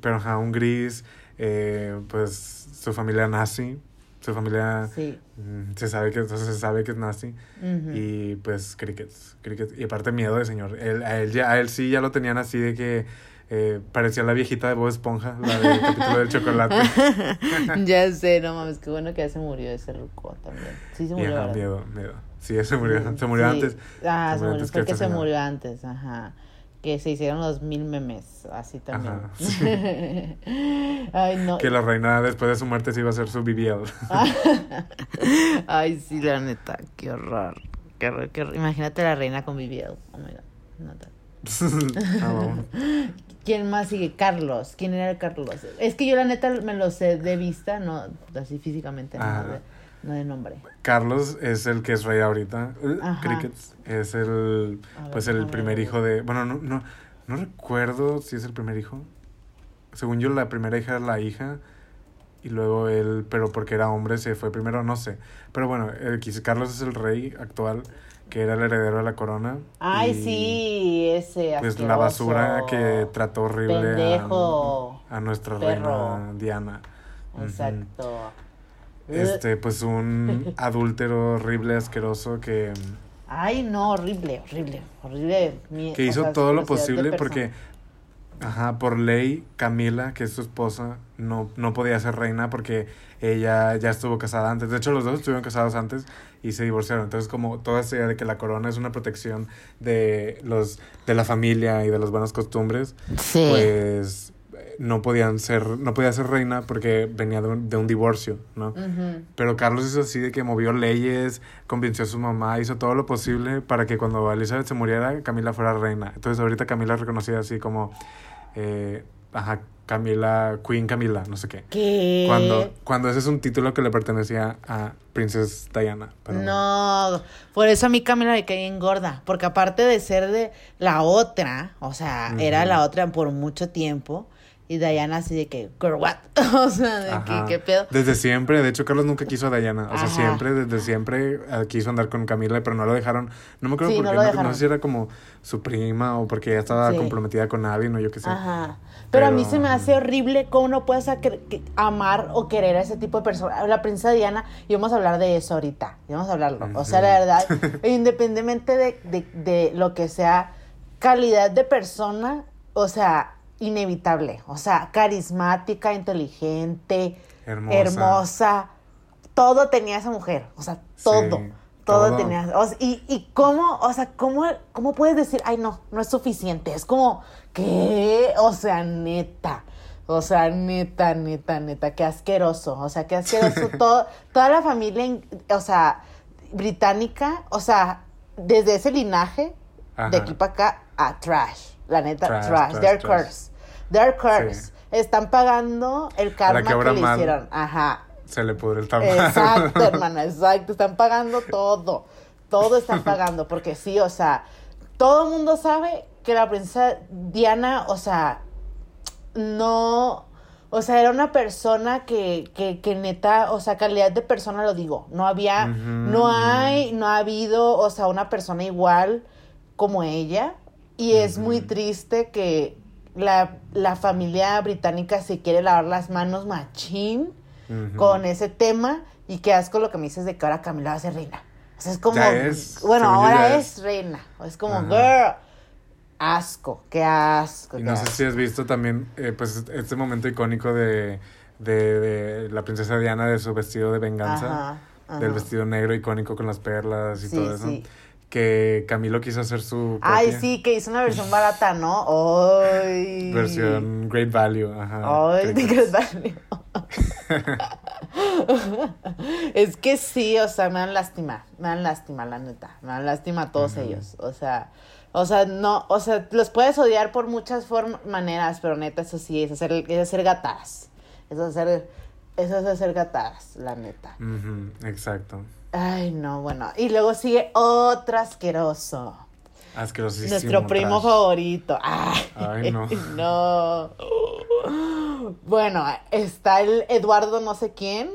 Pero ajá, un gris, eh, pues su familia nazi, su familia Sí. mm, se sabe que entonces se sabe que es nazi Ujú. y pues crickets, crickets y aparte miedo de señor. Él, a él ya a él sí ya lo tenían así de que eh, parecía la viejita de Bob Esponja, la del capítulo del chocolate. ya sé, no mames, qué bueno que ya se murió ese ruco también. Sí se Y murió, miedo, miedo. Sí, se murió, se murió Sí. antes. Ah, se murió antes fue que se señora. murió antes, ajá. Que se hicieron los mil memes, así también. Ajá, sí. Ay, no. Que la reina después de su muerte se iba a hacer su BBL. Ay, sí, la neta, qué horror. Qué horror, qué horror. Imagínate la reina con BBL. Oh my god. neta. Ah. ¿Quién más sigue? Carlos. ¿Quién era el Carlos? Es que yo la neta me lo sé de vista, no así físicamente, no Ajá. de, no de nombre. Carlos es el que es rey ahorita. Uh, Ajá. Crickets es el ver, pues el primer hijo de. Bueno, no, no, no recuerdo si es el primer hijo. Según yo, la primera hija era la hija. Y luego él, pero porque era hombre, se fue primero, no sé. Pero bueno, el, Carlos es el rey actual, que era el heredero de la corona. Ay, sí, ese Pues la basura que trató horrible a, Pendejo. a nuestra Perro. reina Diana. Exacto. Este, pues un adúltero horrible, asqueroso que, Ay, no, horrible, horrible, horrible. Mi- que hizo sea, todo lo posible porque, ajá, por ley, Camila, que es su esposa, no, no podía ser reina porque ella ya estuvo casada antes. De hecho, los dos estuvieron casados antes y se divorciaron. Entonces, como toda esa idea de que la corona es una protección de los de la familia y de las buenas costumbres, Sí. pues eh, no podían ser, no podía ser reina porque venía de un, de un divorcio, ¿no? Pero Carlos hizo así de que movió leyes, convenció a su mamá, hizo todo lo posible para que cuando Elizabeth se muriera, Camila fuera reina. Entonces ahorita Camila es reconocida así como, eh, ajá, Camila, Queen Camila, no sé qué. ¿Qué? Cuando, cuando ese es un título que le pertenecía a Princess Diana. pero- No, por eso a mí Camila me cae bien gorda, porque aparte de ser de la otra, o sea, era la otra por mucho tiempo, y Diana así de que, girl, what? o sea, de que. ¿qué pedo? Desde siempre, de hecho Carlos nunca quiso a Diana, o sea, siempre, desde siempre eh, quiso andar con Camila, pero no lo dejaron, no me acuerdo Sí, por no qué, no, sé si era como su prima o porque ella estaba Sí. comprometida con nadie, no yo qué sé. Ajá. Pero, a mí se me hace horrible cómo no puedes amar o querer a ese tipo de personas. La princesa Diana, y vamos a hablar de eso ahorita. Y vamos a hablarlo. O sea, la verdad, independientemente de, de- de lo que sea calidad de persona, o sea, inevitable. O sea, carismática, inteligente, Hermosa. hermosa. Todo tenía esa mujer. O sea, todo. Sí, todo, todo. tenía. o sea, y, y cómo, o sea, cómo, cómo puedes decir, ay, no, no es suficiente. Es como, ¿qué? O sea, neta. O sea, neta, neta, neta, qué asqueroso. O sea, qué asqueroso. Todo, toda la familia, o sea, británica, o sea, desde ese linaje, de aquí para acá, a trash. La neta, Trash, trash. trash, They're trash. cursed. They're cursed. Sí. Están pagando el karma que que, le mal. hicieron. Ajá. Se le pudre el tamal. Exacto, hermana, exacto. Están pagando todo. Todo están pagando. Porque sí, o sea, todo el mundo sabe que la princesa Diana, o sea, no. O sea, era una persona que, que, que neta, o sea, calidad de persona lo digo. No había, Ujú, no hay, no ha habido, o sea, una persona igual como ella. Y es muy triste que la, la familia británica se quiere lavar las manos machín con ese tema y qué asco lo que me dices de que ahora Camila va a ser reina. O sea, es como, es, bueno, ahora es. es. reina. Es como, Ajá. girl, asco, qué asco. Y qué no sé si has visto también, eh, pues, este momento icónico de, de, de la princesa Diana, de su vestido de venganza, Ajá, ajá. del vestido negro icónico con las perlas y Sí, todo eso. sí. Que Camilo quiso hacer su Ay, copia. sí, que hizo una versión barata, ¿no? Ay. Versión Great Value, ajá. Ay, de. Great Value. es que sí, o sea, me dan lástima, me dan lástima, la neta, me dan lástima a todos ellos, o sea, o sea, no, o sea, los puedes odiar por muchas maneras, pero neta, eso sí, es hacer, es hacer gatadas, es hacer, eso es hacer gatadas, la neta. Ujú, exacto. Ay, no, bueno, y luego sigue otro asqueroso. Asquerosísimo. Nuestro primo trash. favorito. Ay, Ay, no. no. Bueno, está el Eduardo no sé quién,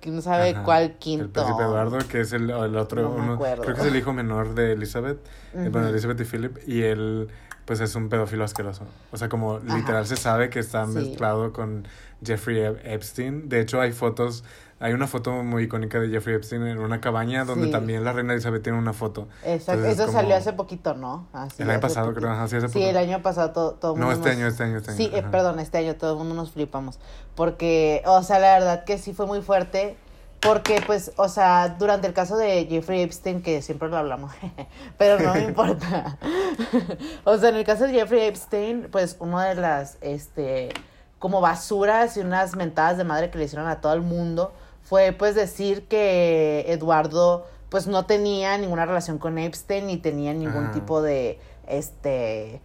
que no sabe Ajá, cuál El quinto. príncipe Eduardo, que es el, el otro, No me uno- acuerdo. creo que es el hijo menor de Elizabeth, eh, bueno, Elizabeth y Philip, y él, pues es un pedófilo asqueroso. O sea, como literal se sabe que está Sí. mezclado con Jeffrey Ep- Epstein. De hecho, hay fotos, hay una foto muy icónica de Jeffrey Epstein en una cabaña donde Sí. también la reina Elizabeth tiene una foto. Exacto, Entonces, eso como- salió hace poquito, ¿no? Así, El año pasado, poquito. creo, ajá, sí, hace Sí, poco. el año pasado todo, todo el No, mundo este nos- año, este año, este año. Sí, eh, perdón, este año todo el mundo nos flipamos. Porque, o sea, la verdad que sí fue muy fuerte. Porque, pues, o sea, durante el caso de Jeffrey Epstein, que siempre lo hablamos, pero no me importa. o sea, en el caso de Jeffrey Epstein, pues, una de las, este, como basuras y unas mentadas de madre que le hicieron a todo el mundo fue, pues, decir que Eduardo, pues, no tenía ninguna relación con Epstein ni tenía ningún tipo de, este,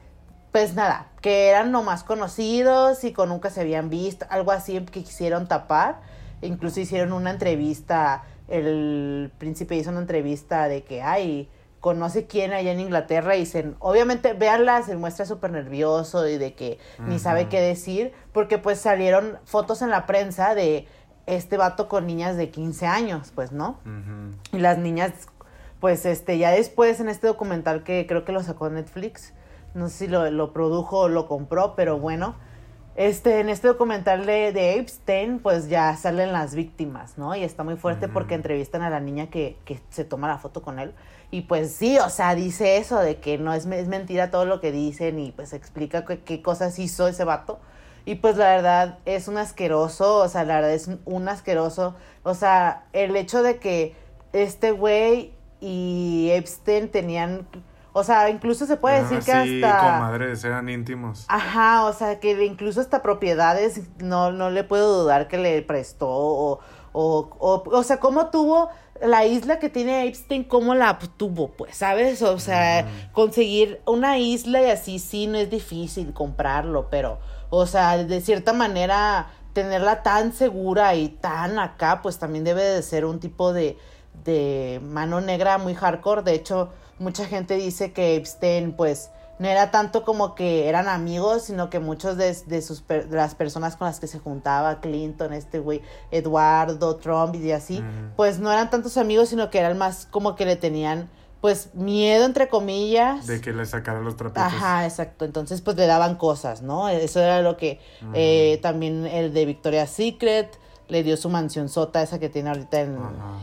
pues nada, que eran nomás conocidos y que nunca se habían visto, algo así que quisieron tapar. Incluso hicieron una entrevista, el príncipe hizo una entrevista de que, ay, conoce quién allá en Inglaterra y se, obviamente, véanla, se muestra súper nervioso y de que ni sabe qué decir, porque pues salieron fotos en la prensa de este vato con niñas de 15 años, pues, ¿no? Y las niñas, pues, este, ya después en este documental que creo que lo sacó Netflix, no sé si lo, lo produjo o lo compró, pero bueno, este, en este documental de, de Epstein, pues ya salen las víctimas, ¿no? Y está muy fuerte porque entrevistan a la niña que, que se toma la foto con él. Y pues sí, o sea, dice eso de que no es, es mentira todo lo que dicen y pues explica qué, qué cosas hizo ese vato. Y pues la verdad es un asqueroso, o sea, la verdad es un- asqueroso. O sea, el hecho de que este güey y Epstein tenían, o sea, incluso se puede Ah, decir que sí, hasta... comadres, eran íntimos. Ajá, o sea, que incluso hasta propiedades no, no le puedo dudar que le prestó o, o, o, o sea, cómo tuvo la isla que tiene Epstein, cómo la tuvo, pues, ¿sabes? O sea, conseguir una isla y así sí no es difícil comprarlo, pero, o sea, de cierta manera tenerla tan segura y tan acá, pues también debe de ser un tipo de, de mano negra muy hardcore. De hecho, mucha gente dice que Epstein, pues, no era tanto como que eran amigos, sino que muchos de, de sus de las personas con las que se juntaba, Clinton, este güey, Eduardo, Trump y así, pues no eran tantos amigos, sino que eran más como que le tenían, pues, miedo, entre comillas. De que le sacara los trapitos. Ajá, exacto. Entonces, pues le daban cosas, ¿no? Eso era lo que eh, también el de Victoria's Secret le dio su mansión sota, esa que tiene ahorita en,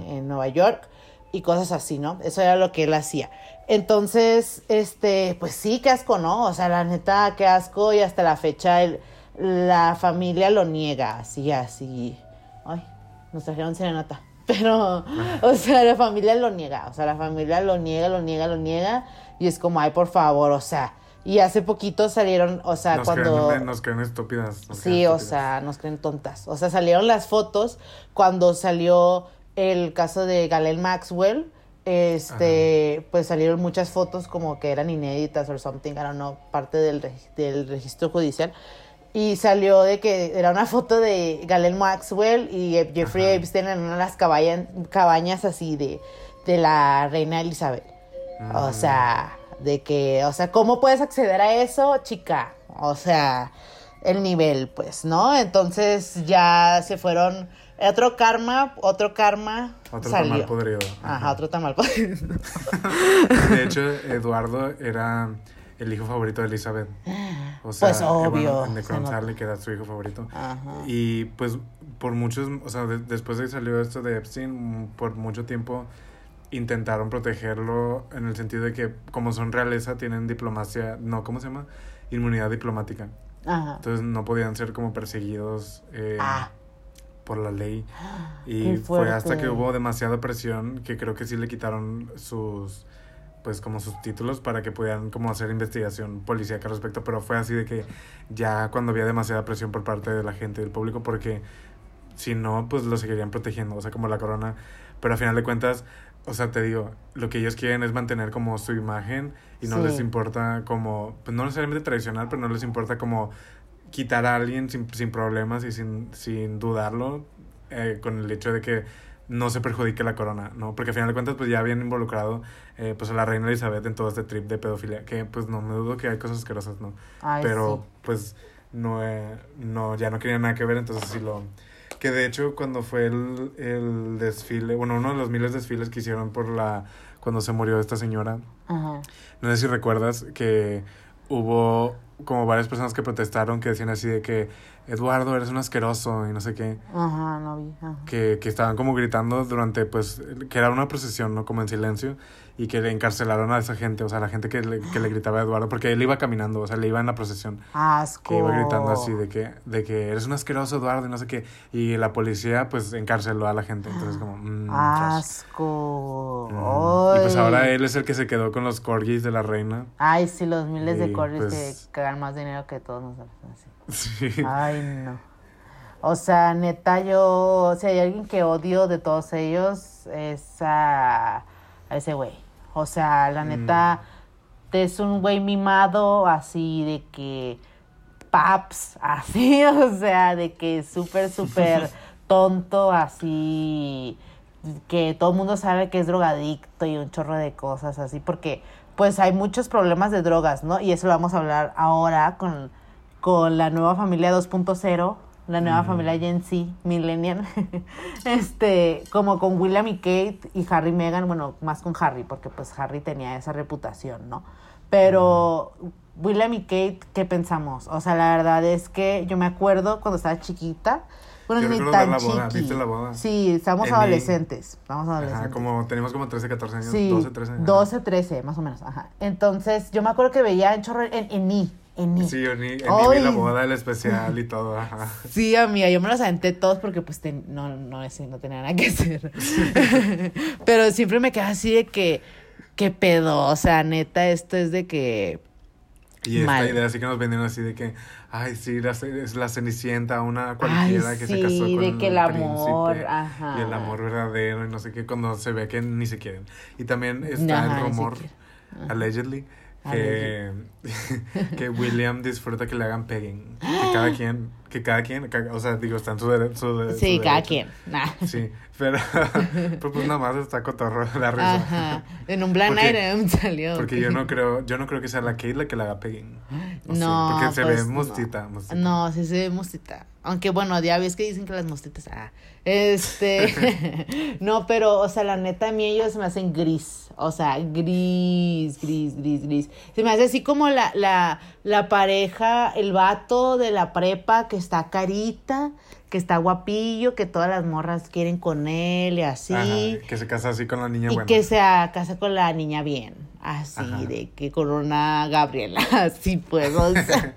en Nueva York, y cosas así, ¿no? Eso era lo que él hacía. Entonces, este, pues sí, qué asco, ¿no? O sea, la neta, qué asco, y hasta la fecha el- la familia lo niega, así, así. Ay, nos trajeron serenata. Pero, o sea, la familia lo niega, o sea, la familia lo niega, lo niega, lo niega, y es como, ay, por favor, o sea, y hace poquito salieron, o sea, nos, cuando... creen, nos creen estúpidas. nos Sí, creen o sea, nos creen tontas. O sea, salieron las fotos cuando salió el caso de Galen Maxwell. Este, pues salieron muchas fotos como que eran inéditas o something, I don't know, parte del, del registro judicial. Y salió de que era una foto de Galen Maxwell y Jeffrey Ajá. Epstein en una de las cabañas, cabañas así de, de la reina Elizabeth. O Mm. sea, de que, o sea, ¿cómo puedes acceder a eso, chica? O sea, el nivel, pues, ¿no? Entonces ya se fueron. Otro karma, otro karma Otro salió. tamal podrido. Ajá, otro tamal podrido. De hecho, Eduardo era el hijo favorito de Elizabeth. O sea, Pues, obvio, se Crown. Charlie, que era su hijo favorito. Ajá. Y pues por muchos, o sea, de- después de que salió esto de Epstein, por mucho tiempo intentaron protegerlo en el sentido de que como son realeza tienen diplomacia, no, ¿cómo se llama? Inmunidad diplomática. Ajá. Entonces no podían ser como perseguidos eh, Ah. por la ley. Y fue hasta que hubo demasiada presión que creo que sí le quitaron sus pues como sus títulos para que pudieran como hacer investigación policíaca al respecto, pero fue así de que ya cuando había demasiada presión por parte de la gente y del público, porque si no, pues lo seguirían protegiendo, o sea, como la corona, pero al final de cuentas, o sea, te digo, lo que ellos quieren es mantener como su imagen y no Sí. les importa como, pues no necesariamente tradicional, pero no les importa como quitar a alguien sin, sin problemas y sin, sin dudarlo eh, con el hecho de que no se perjudique la corona, ¿no? Porque al final de cuentas pues ya habían involucrado eh, pues a la reina Elizabeth en todo este trip de pedofilia, que pues no me dudo que hay cosas asquerosas, ¿no? Ay, pero sí. pues no, eh, no, ya no quería nada que ver, entonces sí lo... Que de hecho cuando fue el, el desfile, bueno, uno de los miles de desfiles que hicieron por la... cuando se murió esta señora, Ajá. no sé si recuerdas que hubo como varias personas que protestaron que decían así de que Eduardo eres un asqueroso y no sé qué, Ajá, no vi. Ajá. que, que estaban como gritando durante pues que era una procesión, ¿no? Como en silencio y que le encarcelaron a esa gente, o sea, la gente que le, que le gritaba a Eduardo porque él iba caminando, o sea, le iba en la procesión. Asco. Que iba gritando así de que, de que eres un asqueroso Eduardo y no sé qué. Y la policía pues encarceló a la gente. Entonces como... mm. Asco. Mm. Y pues ahora él es el que se quedó con los corgis de la reina. Ay, sí, los miles de Y, corris pues- que cagan más dinero que todos nosotros. así. Sí. Ay, no. O sea, neta, yo, si hay alguien que odio de todos ellos, es a, a ese güey. O sea, la neta, es un güey mimado, así de que, paps, así, o sea, de que súper, súper tonto, así, que todo el mundo sabe que es drogadicto y un chorro de cosas así, porque pues hay muchos problemas de drogas, ¿no? Y eso lo vamos a hablar ahora con, con la nueva familia 2.0, la nueva familia Gen Z, Millennial, este, como con William y Kate y Harry y Meghan, bueno, más con Harry, porque pues Harry tenía esa reputación, ¿no? Pero William y Kate, ¿qué pensamos? O sea, la verdad es que yo me acuerdo cuando estaba chiquita, bueno, Yo ni tan la boda, chiqui. ¿viste la boda? Sí, mi- adolescentes, estábamos adolescentes. Ajá, como teníamos como 13, 14 años, Sí, 12, 13 años. 12, 13, más o menos, ajá. Entonces, yo me acuerdo que veía en chorro en, en I, en. Sí, en, en, en la boda, el especial y todo, ajá. Sí, amiga, yo me los aventé todos porque pues ten- no, no, no tenía nada que hacer. Pero siempre me quedaba así de que, qué pedo, o sea, neta, esto es de que... Y esta Mal. idea así que nos vendieron así de que, ay, sí, la, es la cenicienta, una cualquiera Ay, que se sí, casó con de que el amor, príncipe, ajá. Y el amor verdadero y no sé qué, cuando se ve que ni se quieren. Y también está Ajá, el ni rumor, allegedly, que, que William disfruta que le hagan pegging. Que cada quien, que cada quien, o sea, digo, está en su, dere- su, de- su Sí, cada quien. Nah. Sí, pero, pero pues nada más está cotorro la risa. Ajá. En un Porque- item salió. Porque yo no creo, yo no creo que sea la Kate la que le haga pegging. O No, porque se pues, ve no. mostita, mostita. No, sí se ve mostita. Aunque bueno, ya ves que dicen que las mostitas. Ah, este. no, pero, o sea, la neta, a mí ellos se me hacen gris. O sea, gris, gris, gris, gris. Se me hace así como la, la, la pareja, el vato de la prepa que está carita, que está guapillo, que todas las morras quieren con él y así. Ajá, que se casa así con la niña Y buena. que se casa con la niña bien, así, Ajá. de que con una Gabriela, así pues, o sea.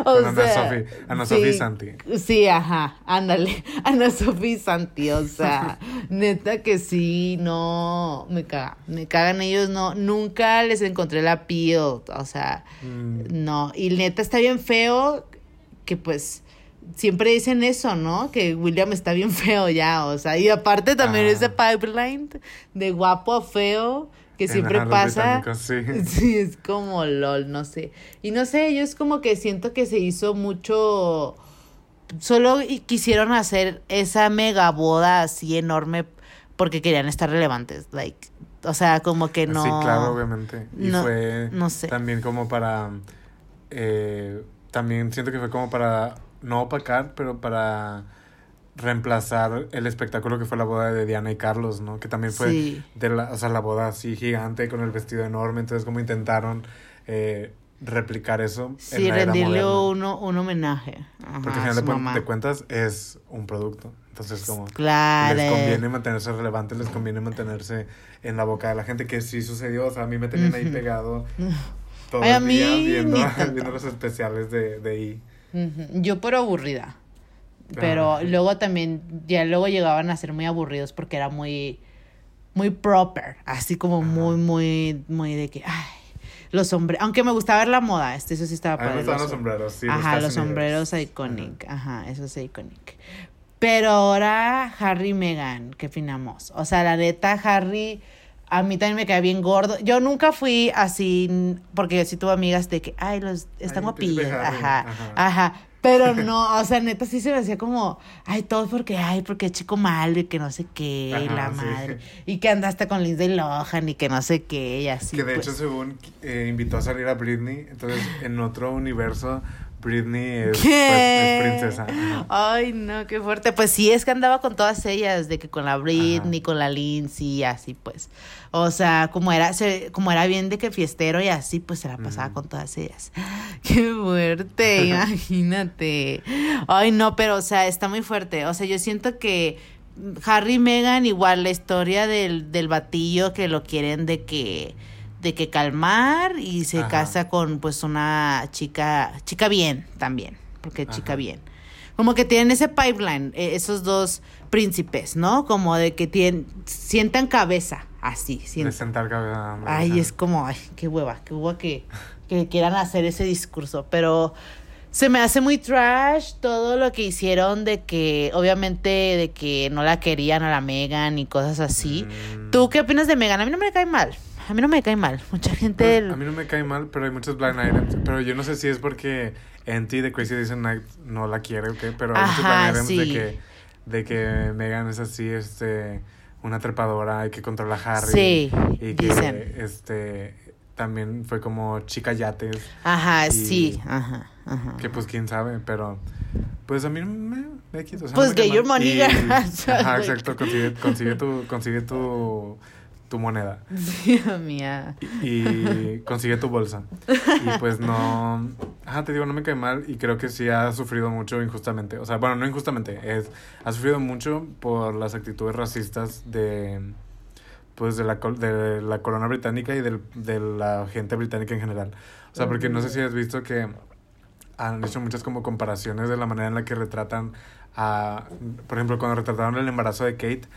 o Con Ana Sofi- Ana y Santi. Sí, ajá, ándale, Ana Sofía y Santi, o sea, neta que sí, no, me caga, me cagan ellos, no, nunca les encontré la piel, o sea, Mm, no, y neta está bien feo que pues siempre dicen eso, ¿no? Que William está bien feo ya, o sea, y aparte también Ah. ese pipeline de guapo a feo que En siempre pasa. sí. Sí, es como lol, no sé. Y no sé, yo es como que siento que se hizo mucho solo quisieron hacer esa mega boda así enorme porque querían estar relevantes, like, o sea, como que no Sí, claro, obviamente. Y no- fue no sé. también como para... eh, también siento que fue como para no opacar, pero para reemplazar el espectáculo que fue la boda de Diana y Carlos, ¿no? Que también fue Sí. de la, o sea, la boda así gigante con el vestido enorme, entonces como intentaron eh, replicar eso Sí, en la era rendirle uno, un homenaje. Ajá, Porque al final de, de cuentas es un producto. Entonces como Claro. les conviene mantenerse relevantes, les conviene mantenerse en la boca de la gente, que sí sucedió. O sea, a mí me tenían ahí pegado todo Ay, a el día mí viendo, tanto. viendo los especiales de, de I. Yo por aburrida. Pero Ah. luego también, ya luego llegaban a ser muy aburridos porque era muy, muy proper, así como muy, muy, muy de que, ay, los sombreros, aunque me gustaba ver la moda, este, eso sí estaba me padre, gustaban los som- sombreros, sí. Ajá, los casineros. sombreros iconic, ajá, eso es iconic. Pero ahora Harry y Meghan, ¿qué opinamos? O sea, la neta, Harry, a mí también me cae bien gordo. Yo nunca fui así, porque yo sí tuve amigas de que, ay, los están guapillos, ajá, ajá. ajá. Pero no, o sea, neta sí se me hacía como, ay, todo porque, ay, porque es chico malo y que no sé qué, y la sí. madre. Y que andaste con Lindsay Lohan y que no sé qué, y así. Que de pues. hecho, según eh, invitó a salir a Britney, entonces en otro universo, Britney es, ¿Qué? es princesa. Ajá. Ay, no, qué fuerte. Pues sí, es que andaba con todas ellas, de que con la Britney, Ajá. con la Lindsay, así pues. O sea, como era, se- como era bien de que fiestero y así, pues se la pasaba con todas ellas. Qué fuerte, imagínate. Ay, no, pero o sea, está muy fuerte. O sea, yo siento que Harry y Meghan, igual la historia del, del batillo que lo quieren de que de que calmar y se Ajá. casa con pues una chica chica bien también porque chica bien como que tienen ese pipeline eh, esos dos príncipes no como de que tienen sientan cabeza así De sientan. sentar cabeza. hombre, ay es como ay qué hueva qué hueva que que quieran hacer ese discurso pero se me hace muy trash todo lo que hicieron de que obviamente de que no la querían a la Megan y cosas así Mm. ¿Tú qué opinas de Megan? A mí no me cae mal. A mí no me cae mal. Mucha gente. Pues, a mí no me cae mal, pero hay muchos blind items. Pero yo no sé si es porque Enty de Crazy Days and Night no la quiere o qué, pero hay muchos blind items de sí. que, de que Megan es así, este, una trepadora y que controla a Harry. Sí, Y que, dicen. este, también fue como chica yates, Ajá, sí. Ajá, ajá. que pues quién sabe, pero pues a mí me, me quito. o sea, Pues no get your money, Y-. Ajá, exacto, consigue, consigue tu, consigue tu, tu moneda. Dios mía. y consigue tu bolsa. Y pues no. Ajá, te digo, no me cae mal y creo que sí ha sufrido mucho injustamente. O sea, bueno, no injustamente, es. Ha sufrido mucho por las actitudes racistas de. Pues de la, de la corona británica y del, de la gente británica en general. O sea, porque no sé si has visto que han hecho muchas como comparaciones de la manera en la que retratan a. Por ejemplo, cuando retrataron el embarazo de Kate,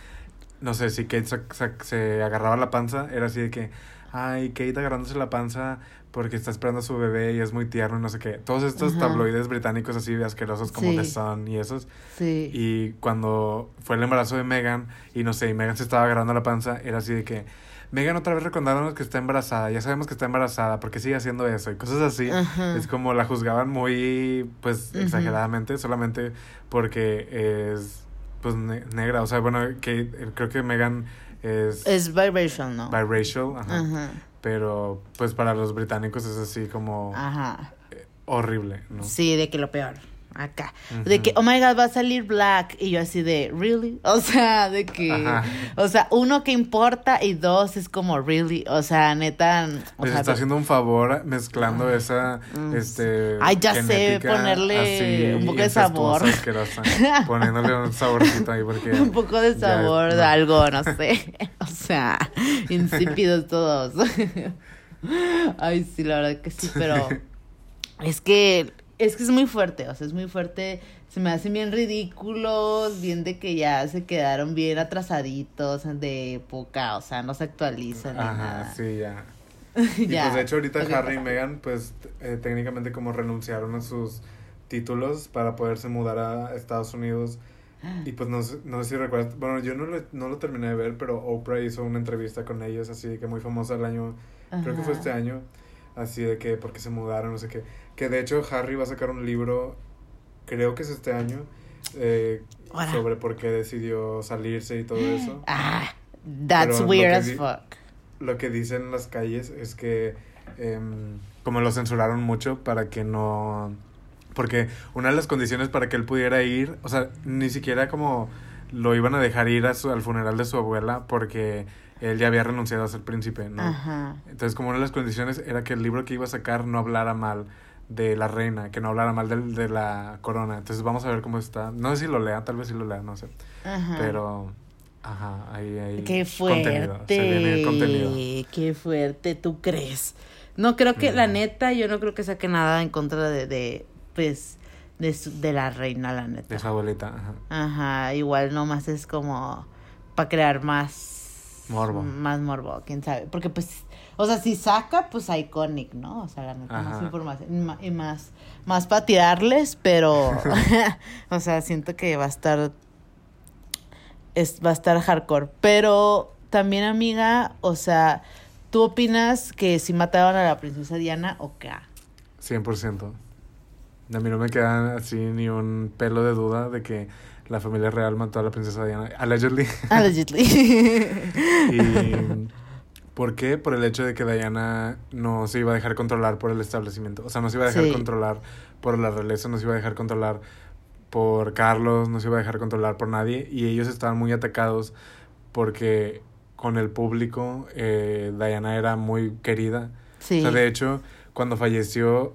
no sé, si Kate se, se- se agarraba la panza, era así de que, ay, Kate agarrándose la panza porque está esperando a su bebé y es muy tierno y no sé qué. Todos estos Ajá. tabloides británicos así de asquerosos como Sí. The Sun y esos. Sí. Y cuando fue el embarazo de Megan, y no sé, y Megan se estaba agarrando la panza, era así de que, Megan otra vez recordándonos que está embarazada, ya sabemos que está embarazada, porque sigue haciendo eso? Y cosas así. Ajá. Es como la juzgaban muy, pues, exageradamente, solamente porque es, pues, ne- negra. O sea, bueno, que eh, creo que Megan es, Es vibration, ¿no? biracial, ajá. Pero, pues, para los británicos es así como Ajá. horrible, ¿no? Sí, de que lo peor. Acá. De que, oh my god, va a salir Black. Y yo así de, ¿really? O sea, de que. Ajá. O sea, uno que importa y dos es como, ¿really? O sea, neta. O Les sea, está haciendo un favor mezclando esa, Mm. este... Ay, ya sé, ponerle un poco de sabor. Poniéndole un saborcito ahí porque... un poco de sabor de no. algo, no sé. o sea, insípidos todos. Ay, sí, la verdad que sí, pero es que es que es muy fuerte, o sea, es muy fuerte. Se me hacen bien ridículos, bien de que ya se quedaron bien atrasaditos de época, o sea, no se actualizan ni Ajá, nada. sí, ya. Y Ya. pues de hecho ahorita. Harry y Meghan pues eh, técnicamente como renunciaron a sus títulos para poderse mudar a Estados Unidos. Y pues no, sé- no sé si recuerdas, bueno yo no lo, no lo terminé de ver, pero Oprah hizo una entrevista con ellos así de que muy famosa el año, creo que fue este año, así de que porque se mudaron, no sé qué. Que de hecho Harry va a sacar un libro, creo que es este año, eh, sobre por qué decidió salirse y todo eso. Ah, that's Pero weird as fuck. lo que dicen las calles es que em, como lo censuraron mucho para que no porque una de las condiciones para que él pudiera ir o sea ni siquiera como lo iban a dejar ir a su, al funeral de su abuela porque él ya había renunciado a ser príncipe no Ajá. entonces como una de las condiciones era que el libro que iba a sacar no hablara mal de la reina que no hablara mal del- de, la corona entonces vamos a ver cómo está no sé si lo lea tal vez si lo lea no sé Ajá. pero ajá ahí hay Qué contenido, se viene fuerte. contenido Qué fuerte, ¿tú crees? No creo que, la Ujú. neta, yo no creo que saque nada en contra de, de pues, de, su- de la reina, la neta. De su abuelita, ajá. Ajá, igual nomás es como para crear más Morbo. Más morbo, quién sabe. Porque pues, o sea, si saca, pues iconic, ¿no? O sea, la neta, más información y ma- y más, más para tirarles, pero, o sea, siento que va a estar, es, va a estar hardcore. Pero también, amiga, o sea, ¿tú opinas que si mataron a la princesa Diana o qué? 100%. A mí no me queda así ni un pelo de duda de que la familia real mató a la princesa Diana. Allegedly. Allegedly. ¿Y por qué? Por el hecho de que Diana no se iba a dejar controlar por el establecimiento. O sea, no se iba a dejar Sí. controlar por la realeza, no se iba a dejar controlar por Carlos, no se iba a dejar controlar por nadie. Y ellos estaban muy atacados porque con el público eh, Diana era muy querida. sí. O sea, de hecho, cuando falleció,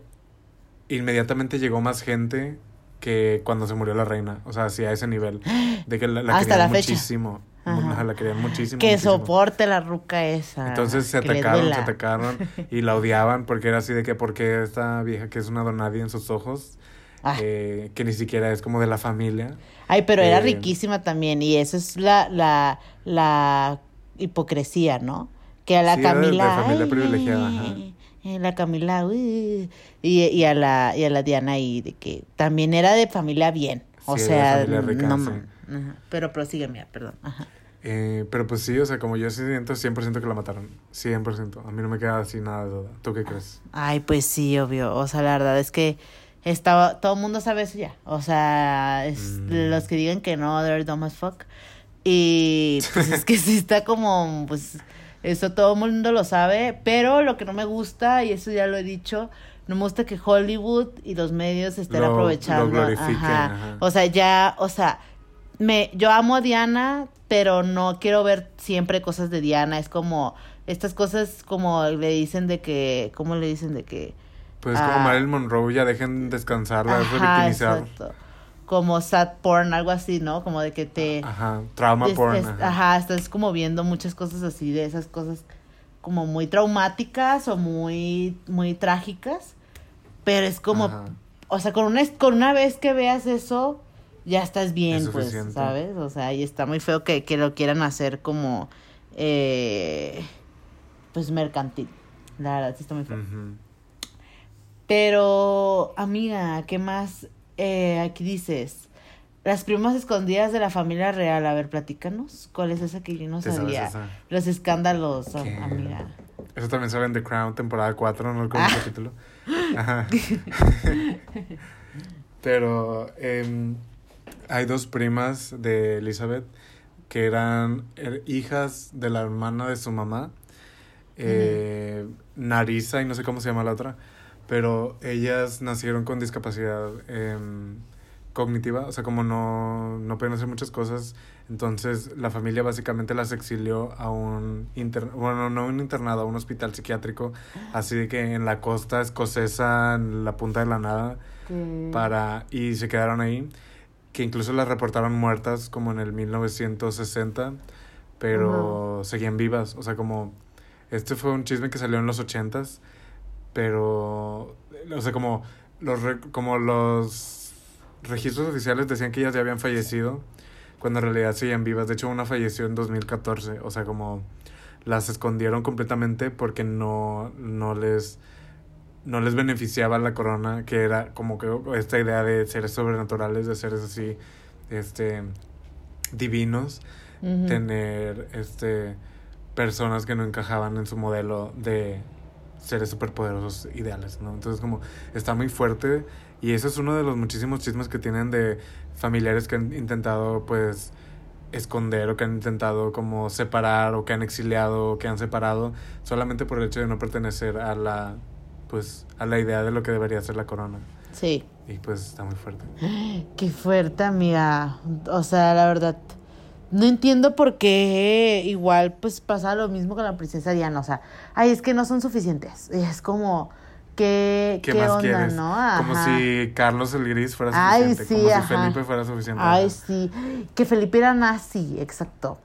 inmediatamente llegó más gente que cuando se murió la reina. O sea, así a ese nivel. De que la, la Hasta la fecha. muchísimo. Ajá, La querían muchísimo. que muchísimo. soporte la ruca esa. Entonces se atacaron, se atacaron y la odiaban porque era así de que porque esta vieja que es una donadie en sus ojos, Ah. eh, que ni siquiera es como de la familia. Ay, pero era Eh, riquísima también, y eso es la, la, la hipocresía, ¿no? Que a la Sí, era de- de Camila. familia ay, privilegiada, ajá. eh, La Camila, uy, y, y a la, y a la Diana y de que también era de familia bien. O Sí, sea, no ajá. Pero prosigue, mía, perdón. Ajá. Eh, pero pues sí, o sea, como yo sí siento 100% que la mataron. 100%. A mí no me queda así nada de duda. ¿Tú qué crees? Ay, pues sí, obvio. O sea, la verdad es que estaba, todo el mundo sabe eso ya. O sea, es- Mm. los que digan que no, they're dumb as fuck. Y pues es que sí está como, pues, eso todo el mundo lo sabe. Pero lo que no me gusta, y eso ya lo he dicho, no me gusta que Hollywood y los medios estén Lo- aprovechando. ajá. ajá. O sea, ya, o sea, me, yo amo a Diana, pero no quiero ver siempre cosas de Diana. Es como, estas cosas como le dicen de que, ¿cómo le dicen de que? Pues Ah. como Marilyn Monroe, ya dejen descansarla, es exacto. Como sad porn, algo así, ¿no? Como de que te... Ajá, trauma es- porn. es- ajá. ajá, estás como viendo muchas cosas así, de esas cosas como muy traumáticas o muy, muy trágicas. Pero es como, Ajá. o sea, con una, con una vez que veas eso, ya estás bien, Es pues. ¿sabes? O sea, y está muy feo que, que lo quieran hacer como, eh, pues, mercantil. La verdad, sí está muy feo. Pero, amiga, ¿qué más eh, aquí dices? Las primas escondidas de la familia real. A ver, platícanos. ¿Cuál es esa que yo no ¿Te sabes sabía? Los escándalos, amiga. Eso también saben The Crown, temporada 4, no Ah. el capítulo. Ajá. Pero em, hay dos primas de Elizabeth que eran hijas de la hermana de su mamá, eh, Narisa y no sé cómo se llama la otra, pero ellas nacieron con discapacidad em, cognitiva, o sea, como no, no pueden hacer muchas cosas, entonces la familia básicamente las exilió a un, inter bueno, no un internado, a un hospital psiquiátrico, así de que en la costa escocesa, en la punta de la nada, para y se quedaron ahí que incluso las reportaron muertas como en el 1960 pero seguían vivas. O sea como este fue un chisme que salió en los 80s pero o sea como los como los registros oficiales decían que ellas ya habían fallecido cuando en realidad seguían vivas. De hecho una falleció en 2014 o sea como las escondieron completamente porque no no les no les beneficiaba la corona, que era como que esta idea de seres sobrenaturales, de seres así, este, divinos, tener, este, personas que no encajaban en su modelo de seres superpoderosos ideales, ¿no? Entonces como está muy fuerte y eso es uno de los muchísimos chismes que tienen de familiares que han intentado, pues, esconder o que han intentado como separar o que han exiliado o que han separado solamente por el hecho de no pertenecer a la pues a la idea de lo que debería ser la corona Sí. y pues está muy fuerte Qué fuerte, amiga. O sea, la verdad, no entiendo por qué igual pues pasa lo mismo con la princesa Diana. O sea, ay, es que no son suficientes. Es como, ¿qué, ¿qué, qué, más onda, quieres? no? como si Carlos el Gris fuera Ay, suficiente sí, como ajá. si Felipe fuera suficiente Ay, ajá. sí. Que Felipe era nazi, exacto.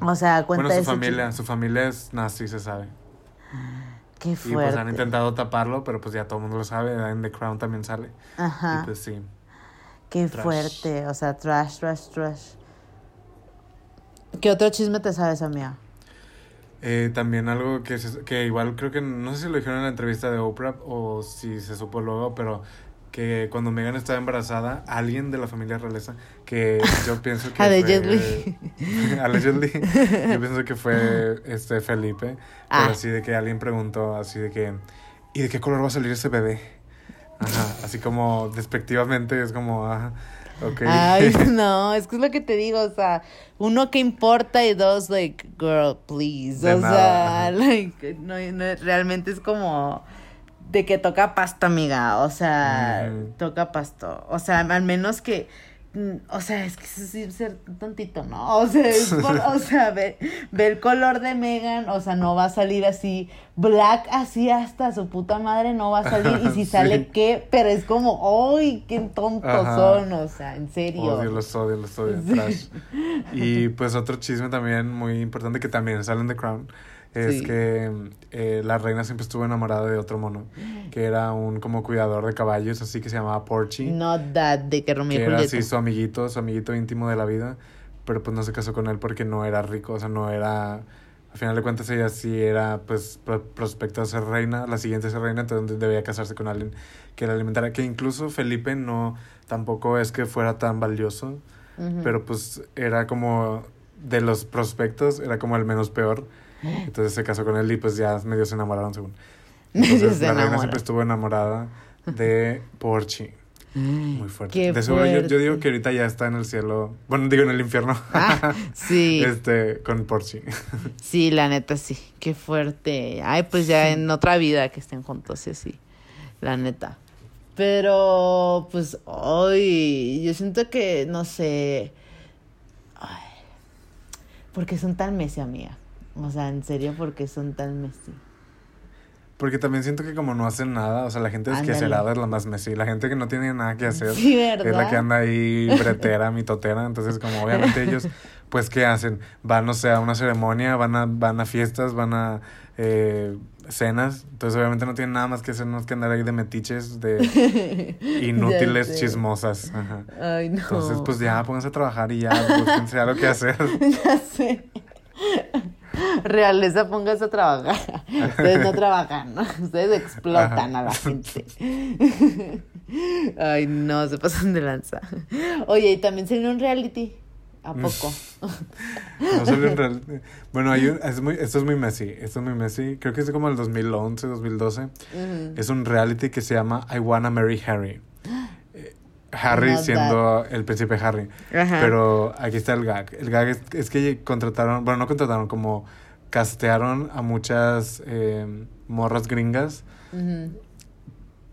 O sea, cuenta bueno su familia su familia es nazi se sabe Qué y fuerte. pues han intentado taparlo pero pues ya todo el mundo lo sabe en The Crown también sale Ajá. y pues sí Qué trash. fuerte. O sea, trash, trash, trash. ¿Qué otro chisme te sabes, amiga? Eh, también algo que, se- que igual creo que no sé si lo dijeron en la entrevista de Oprah o si se supo luego, pero que cuando Megan estaba embarazada, alguien de la familia realeza, que yo pienso que Allegedly. fue, allegedly, yo pienso que fue este Felipe, Ah. pero así de que alguien preguntó así de que ¿y de qué color va a salir ese bebé? Ajá, así como despectivamente es como, ajá, ok. Ay, no, es que es lo que te digo, o sea, uno que importa y dos, like, girl, please. De o nada, sea, like, no, no, realmente es como de que toca pasto, amiga. O sea, toca pasto. O sea, al menos que. O sea, es que es ser tontito, ¿no? O sea, es por- o sea, ve, ve el color de Megan, o sea, no va a salir así, black así hasta su puta madre no va a salir, y si Sí. sale, ¿qué? Pero es como, ¡ay, qué tontos Ajá. son! O sea, en serio. Odio, los odio, los odio, Sí. trash. Y pues otro chisme también muy importante que también sale en The Crown es Sí. que eh, la reina siempre estuvo enamorada de otro mono, que era un como cuidador de caballos, así que se llamaba Porchy, Not that de que Romeo que era así su amiguito, su amiguito íntimo de la vida, pero pues no se casó con él porque no era rico, o sea, no era... Al final de cuentas ella sí era pues pro- prospecto a ser reina, la siguiente a ser reina, entonces debía casarse con alguien que la alimentara, que incluso Felipe no tampoco es que fuera tan valioso, pero pues era como de los prospectos, era como el menos peor. Entonces se casó con él y pues ya medio se enamoraron según. Entonces se la reina siempre estuvo enamorada de Porchi. Muy fuerte. Qué de seguro yo, yo digo que ahorita ya está en el cielo, bueno, digo en el infierno. Ah, sí. este, con Porchi. Sí, la neta sí. Qué fuerte. Ay, pues ya en otra vida que estén juntos y así. La neta. Pero, pues, hoy yo siento que, no sé. Ay, porque son tan Messi, amiga. O sea, en serio, porque son tan Messi. Porque también siento que como no hacen nada, o sea, la gente Ándale. desquacerada es la más Messi. La gente que no tiene nada que hacer es la que anda ahí bretera, mitotera. Entonces, como obviamente ellos, pues, ¿qué hacen? Van, o sea, a una ceremonia, van a, van a fiestas, van a eh, cenas. Entonces, obviamente no tienen nada más que hacer, más que andar ahí de metiches, de inútiles, sé. chismosas. Ajá. Ay, no. Entonces, pues ya, pónganse a trabajar y ya, búsquense algo que hacer. ya sé. Realeza, póngase a trabajar. Ustedes no trabajan, ¿no? Ustedes explotan Ajá. a la gente. Ay, no, se pasan de lanza. Oye, y también sería un reality. ¿A poco? No salió en reality. Bueno, hay un- es muy, esto es muy Messi. Esto es muy Messi. Creo que es como el 2011, 2012. Ujú. Es un reality que se llama I Wanna Marry Harry. Harry siendo el príncipe Harry. Ajá. Pero aquí está el gag. El gag es, es que contrataron, bueno, no contrataron, como castearon a muchas eh, morras gringas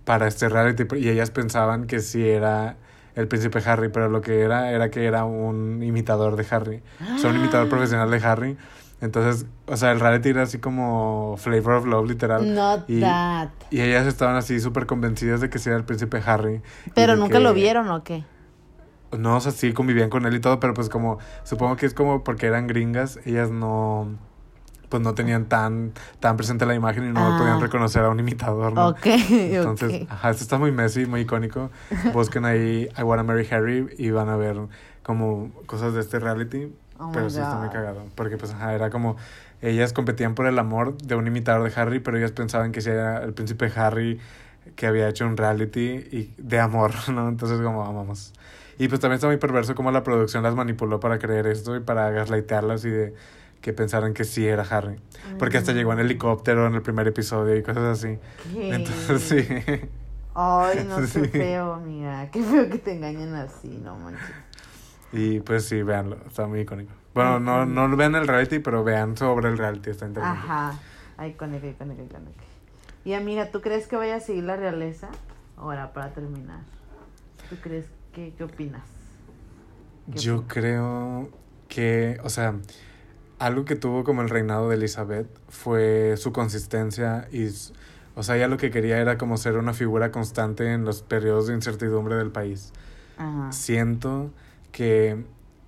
para este reality y ellas pensaban que sí era el príncipe Harry, pero lo que era era que era un imitador de Harry. O sea, un imitador profesional de Harry. Entonces, o sea, el reality era así como Flavor of Love, literal. Not y, that. y ellas estaban así súper convencidas de que sí era el príncipe Harry. Pero nunca que- lo vieron, ¿o qué? No, o sea, sí convivían con él y todo, pero pues como, supongo que es como porque eran gringas, ellas no, pues no tenían tan, tan presente la imagen y no Ah. podían reconocer a un imitador, ¿no? Ok, Entonces, ajá, esto está muy messy, muy icónico. Busquen ahí I Wanna Marry Harry y van a ver como cosas de este reality. Oh pero sí está muy cagado. Porque pues ajá, era como ellas competían por el amor de un imitador de Harry, pero ellas pensaban que sí era el príncipe Harry que había hecho un reality y de amor, ¿no? Entonces como amamos. Y pues también está muy perverso como la producción las manipuló para creer esto y para gaslightearlas y de que pensaran que sí era Harry. Porque hasta llegó en helicóptero en el primer episodio y cosas así. ¿Qué? Entonces sí. Ay, no Sí. sé feo, amiga. Qué feo que te engañen así, no manches. Y pues sí, véanlo, está muy icónico. Bueno, no, no vean el reality, pero vean sobre el reality, está interesante. Ajá. Icónica, icónica, icónica. Y amiga, ¿tú crees que vaya a seguir la realeza? Ahora, para terminar. ¿Tú crees que, qué opinas? ¿Qué Yo opinas? creo que, o sea, algo que tuvo como el reinado de Elizabeth fue su consistencia y, o sea, ella lo que quería era como ser una figura constante en los periodos de incertidumbre del país. Ajá. Siento que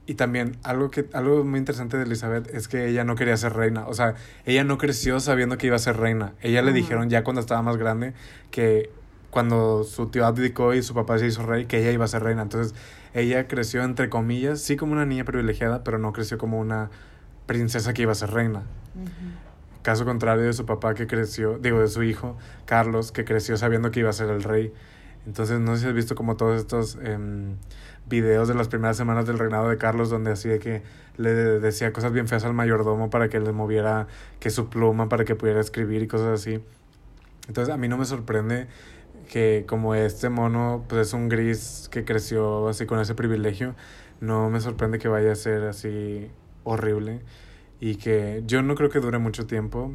y también algo que algo muy interesante de Elizabeth es que ella no quería ser reina, o sea, ella no creció sabiendo que iba a ser reina. Ella le dijeron ya cuando estaba más grande que cuando su tío abdicó y su papá se hizo rey, que ella iba a ser reina. Entonces, ella creció, entre comillas, sí como una niña privilegiada, pero no creció como una princesa que iba a ser reina. Caso contrario de su papá que creció, digo, de su hijo, Carlos, que creció sabiendo que iba a ser el rey. Entonces, no sé si has visto como todos estos em, videos de las primeras semanas del reinado de Carlos, donde así de que le decía cosas bien feas al mayordomo para que le moviera que su pluma, para que pudiera escribir y cosas así. Entonces, a mí no me sorprende que como este mono pues es un gris que creció así con ese privilegio, no me sorprende que vaya a ser así horrible y que yo no creo que dure mucho tiempo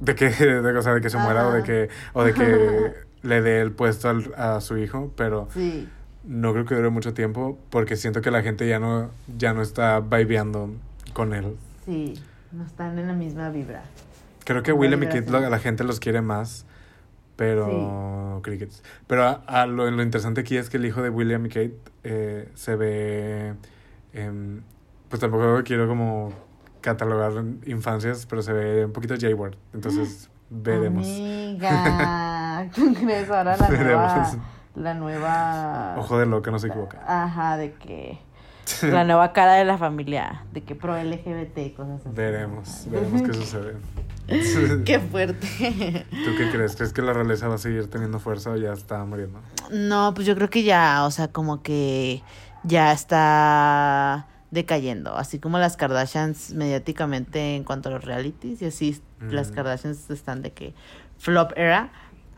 de que de, o sea, de que se muera o de que o de que le dé el puesto al, a su hijo, pero Sí. No creo que dure mucho tiempo porque siento que la gente ya no ya no está vibeando con él. Sí, no están en la misma vibra. Creo que Una William y lo- la gente los quiere más, pero Crickets. Pero a, a lo, lo interesante aquí es que el hijo de William y Kate eh, se ve, em, pues tampoco quiero como catalogar infancias, pero se ve un poquito J-Word. Entonces veremos. Amiga, ¿tú crees ahora la nueva, Veremos. La nueva... Ojo de loca, no se equivoca. Ajá, de que la nueva cara de la familia, de que pro LGBT y cosas así. Veremos, veremos qué sucede. Qué fuerte. ¿Tú qué crees? ¿Crees que la realeza va a seguir teniendo fuerza o ya está muriendo? No, pues yo creo que ya, o sea, como que ya está decayendo, así como las Kardashians mediáticamente en cuanto a los realities y así las. Kardashians están de que flop era,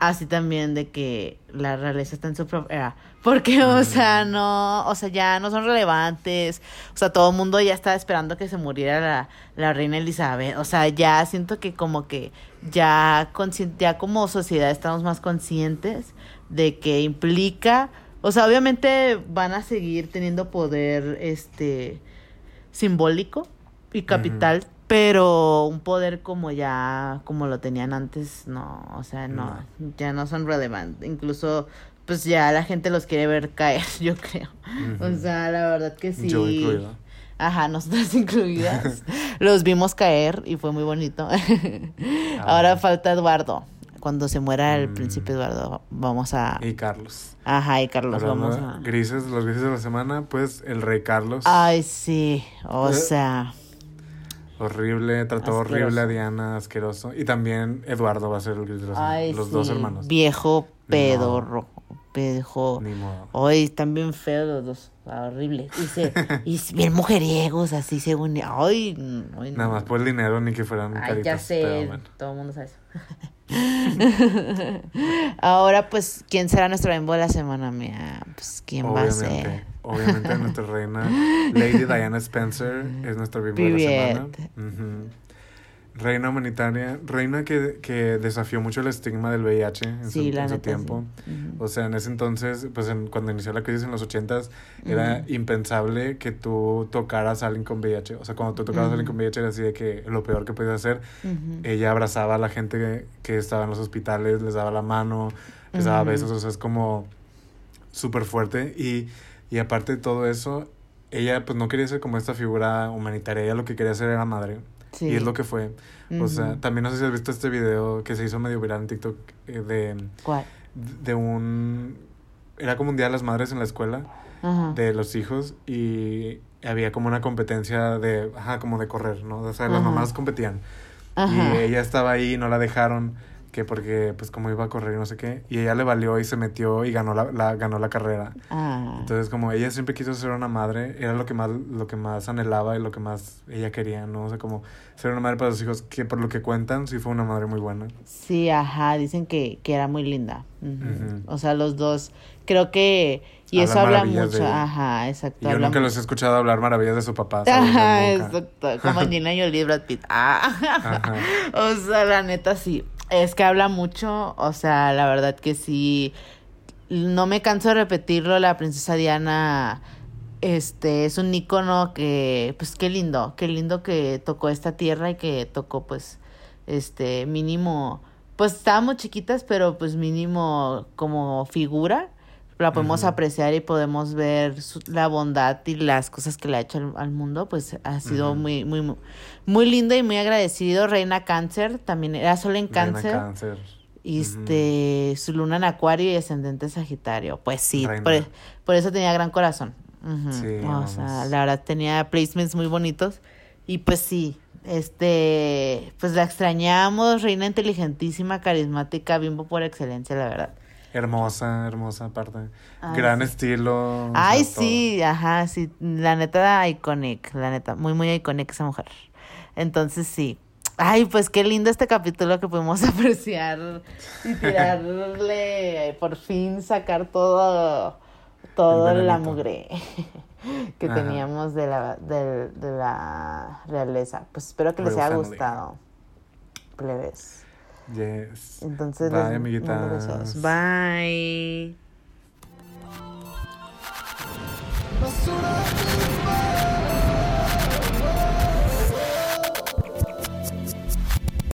así también de que la realeza está en su era, porque o sea, no, o sea, ya no son relevantes, o sea, todo el mundo ya está esperando que se muriera la, la reina Elizabeth, o sea, ya siento que como que ya, ya como sociedad estamos más conscientes de que implica, o sea, obviamente van a seguir teniendo poder este simbólico y capital, pero un poder como ya como lo tenían antes, no, o sea, no, ya no son relevantes, incluso pues ya la gente los quiere ver caer, yo creo. O sea, la verdad que sí. Yo. Ajá, nosotras incluidas. Los vimos caer y fue muy bonito. Ahora Ah. falta Eduardo. Cuando se muera el Mm. príncipe Eduardo, vamos a... Y Carlos. Ajá, y Carlos, Hablando vamos a... Grises, los grises de la semana, pues el rey Carlos. Ay, sí, o Eh, sea... Horrible, trató Asqueroso. horrible a Diana, asqueroso. Y también Eduardo va a ser el. Ay, Los sí, dos hermanos. Viejo pedorro, viejo... Ni modo. Ay, están bien feos los dos, horrible. Y, se, y bien mujeriegos, así según... Ay, no, ay, Nada no. más por el dinero, ni que fueran Ay, caritas. ya sé, bueno. todo el mundo sabe eso. Ahora, pues, ¿quién será nuestro bimbo de la semana, mía? Pues, ¿quién va a ser? Obviamente, nuestra reina, Lady Diana Spencer, es nuestra bimbo de la semana. Reina humanitaria, reina que, que desafió mucho el estigma del VIH en Sí, su, en tiempo. sí. Ujú. O sea, en ese entonces, pues en- cuando inició la crisis en los ochentas, era Ujú. impensable que tú tocaras a alguien con VIH. O sea, cuando tú tocabas a alguien con VIH era así de que lo peor que podías hacer. Ella abrazaba a la gente que, que estaba en los hospitales, les daba la mano, les daba besos, o sea, es como súper fuerte. Y, y aparte de todo eso, ella pues no quería ser como esta figura humanitaria, ella lo que quería ser era madre. Sí. Y es lo que fue. O sea, también no sé si has visto este video que se hizo medio viral en TikTok eh, de ¿Cuál? de un... Era como un día de las madres en la escuela de los hijos y había como una competencia de, ajá, como de correr, ¿no? O sea, las mamás competían y ella estaba ahí y no la dejaron que porque pues como iba a correr y no sé qué y ella le valió y se metió y ganó la, la- ganó la carrera. Ah. Entonces como ella siempre quiso ser una madre, era lo que más lo que más anhelaba y lo que más ella quería, ¿no? O sea, como ser una madre para sus hijos que por lo que cuentan sí fue una madre muy buena. Sí, ajá, dicen que, que era muy linda. O sea, los dos, creo que... Y eso habla de mucho, ajá, exacto. Y yo nunca los he escuchado hablar maravillas de su papá. ¿sabes? Ajá, exacto. Como Jolie y Brad Pitt. Ah. Ajá. O sea, la neta sí. Es que habla mucho. O sea, la verdad que sí. No me canso de repetirlo. La princesa Diana. Este es un icono que. Pues qué lindo. Qué lindo que tocó esta tierra y que tocó, pues. Este, mínimo. Pues estábamos chiquitas, pero pues mínimo como figura. La podemos apreciar y podemos ver su- la bondad y las cosas que le ha hecho al, al mundo. Pues ha sido muy, muy, muy lindo y muy agradecido. Reina Cáncer, también era solo en Reina Cáncer. cáncer. Este, su luna en Acuario y ascendente Sagitario. Pues sí, por, por eso tenía gran corazón. Sí, o sea, la verdad tenía placements muy bonitos. Y pues sí, este, pues la extrañamos, reina inteligentísima, carismática, bimbo por excelencia, la verdad. Hermosa, hermosa aparte. Ay, Gran sí. estilo. Ay, sea, todo. sí, ajá, sí, la neta iconic, la neta, muy, muy iconic esa mujer. Entonces sí. Ay, pues qué lindo este capítulo que pudimos apreciar y tirarle, por fin sacar todo, todo El la mugre que Ajá. teníamos de la, de, de la realeza. Pues espero que les haya family. gustado, plebes. Yes. Entonces, Bye, amiguitas. besos. Bye. Basura,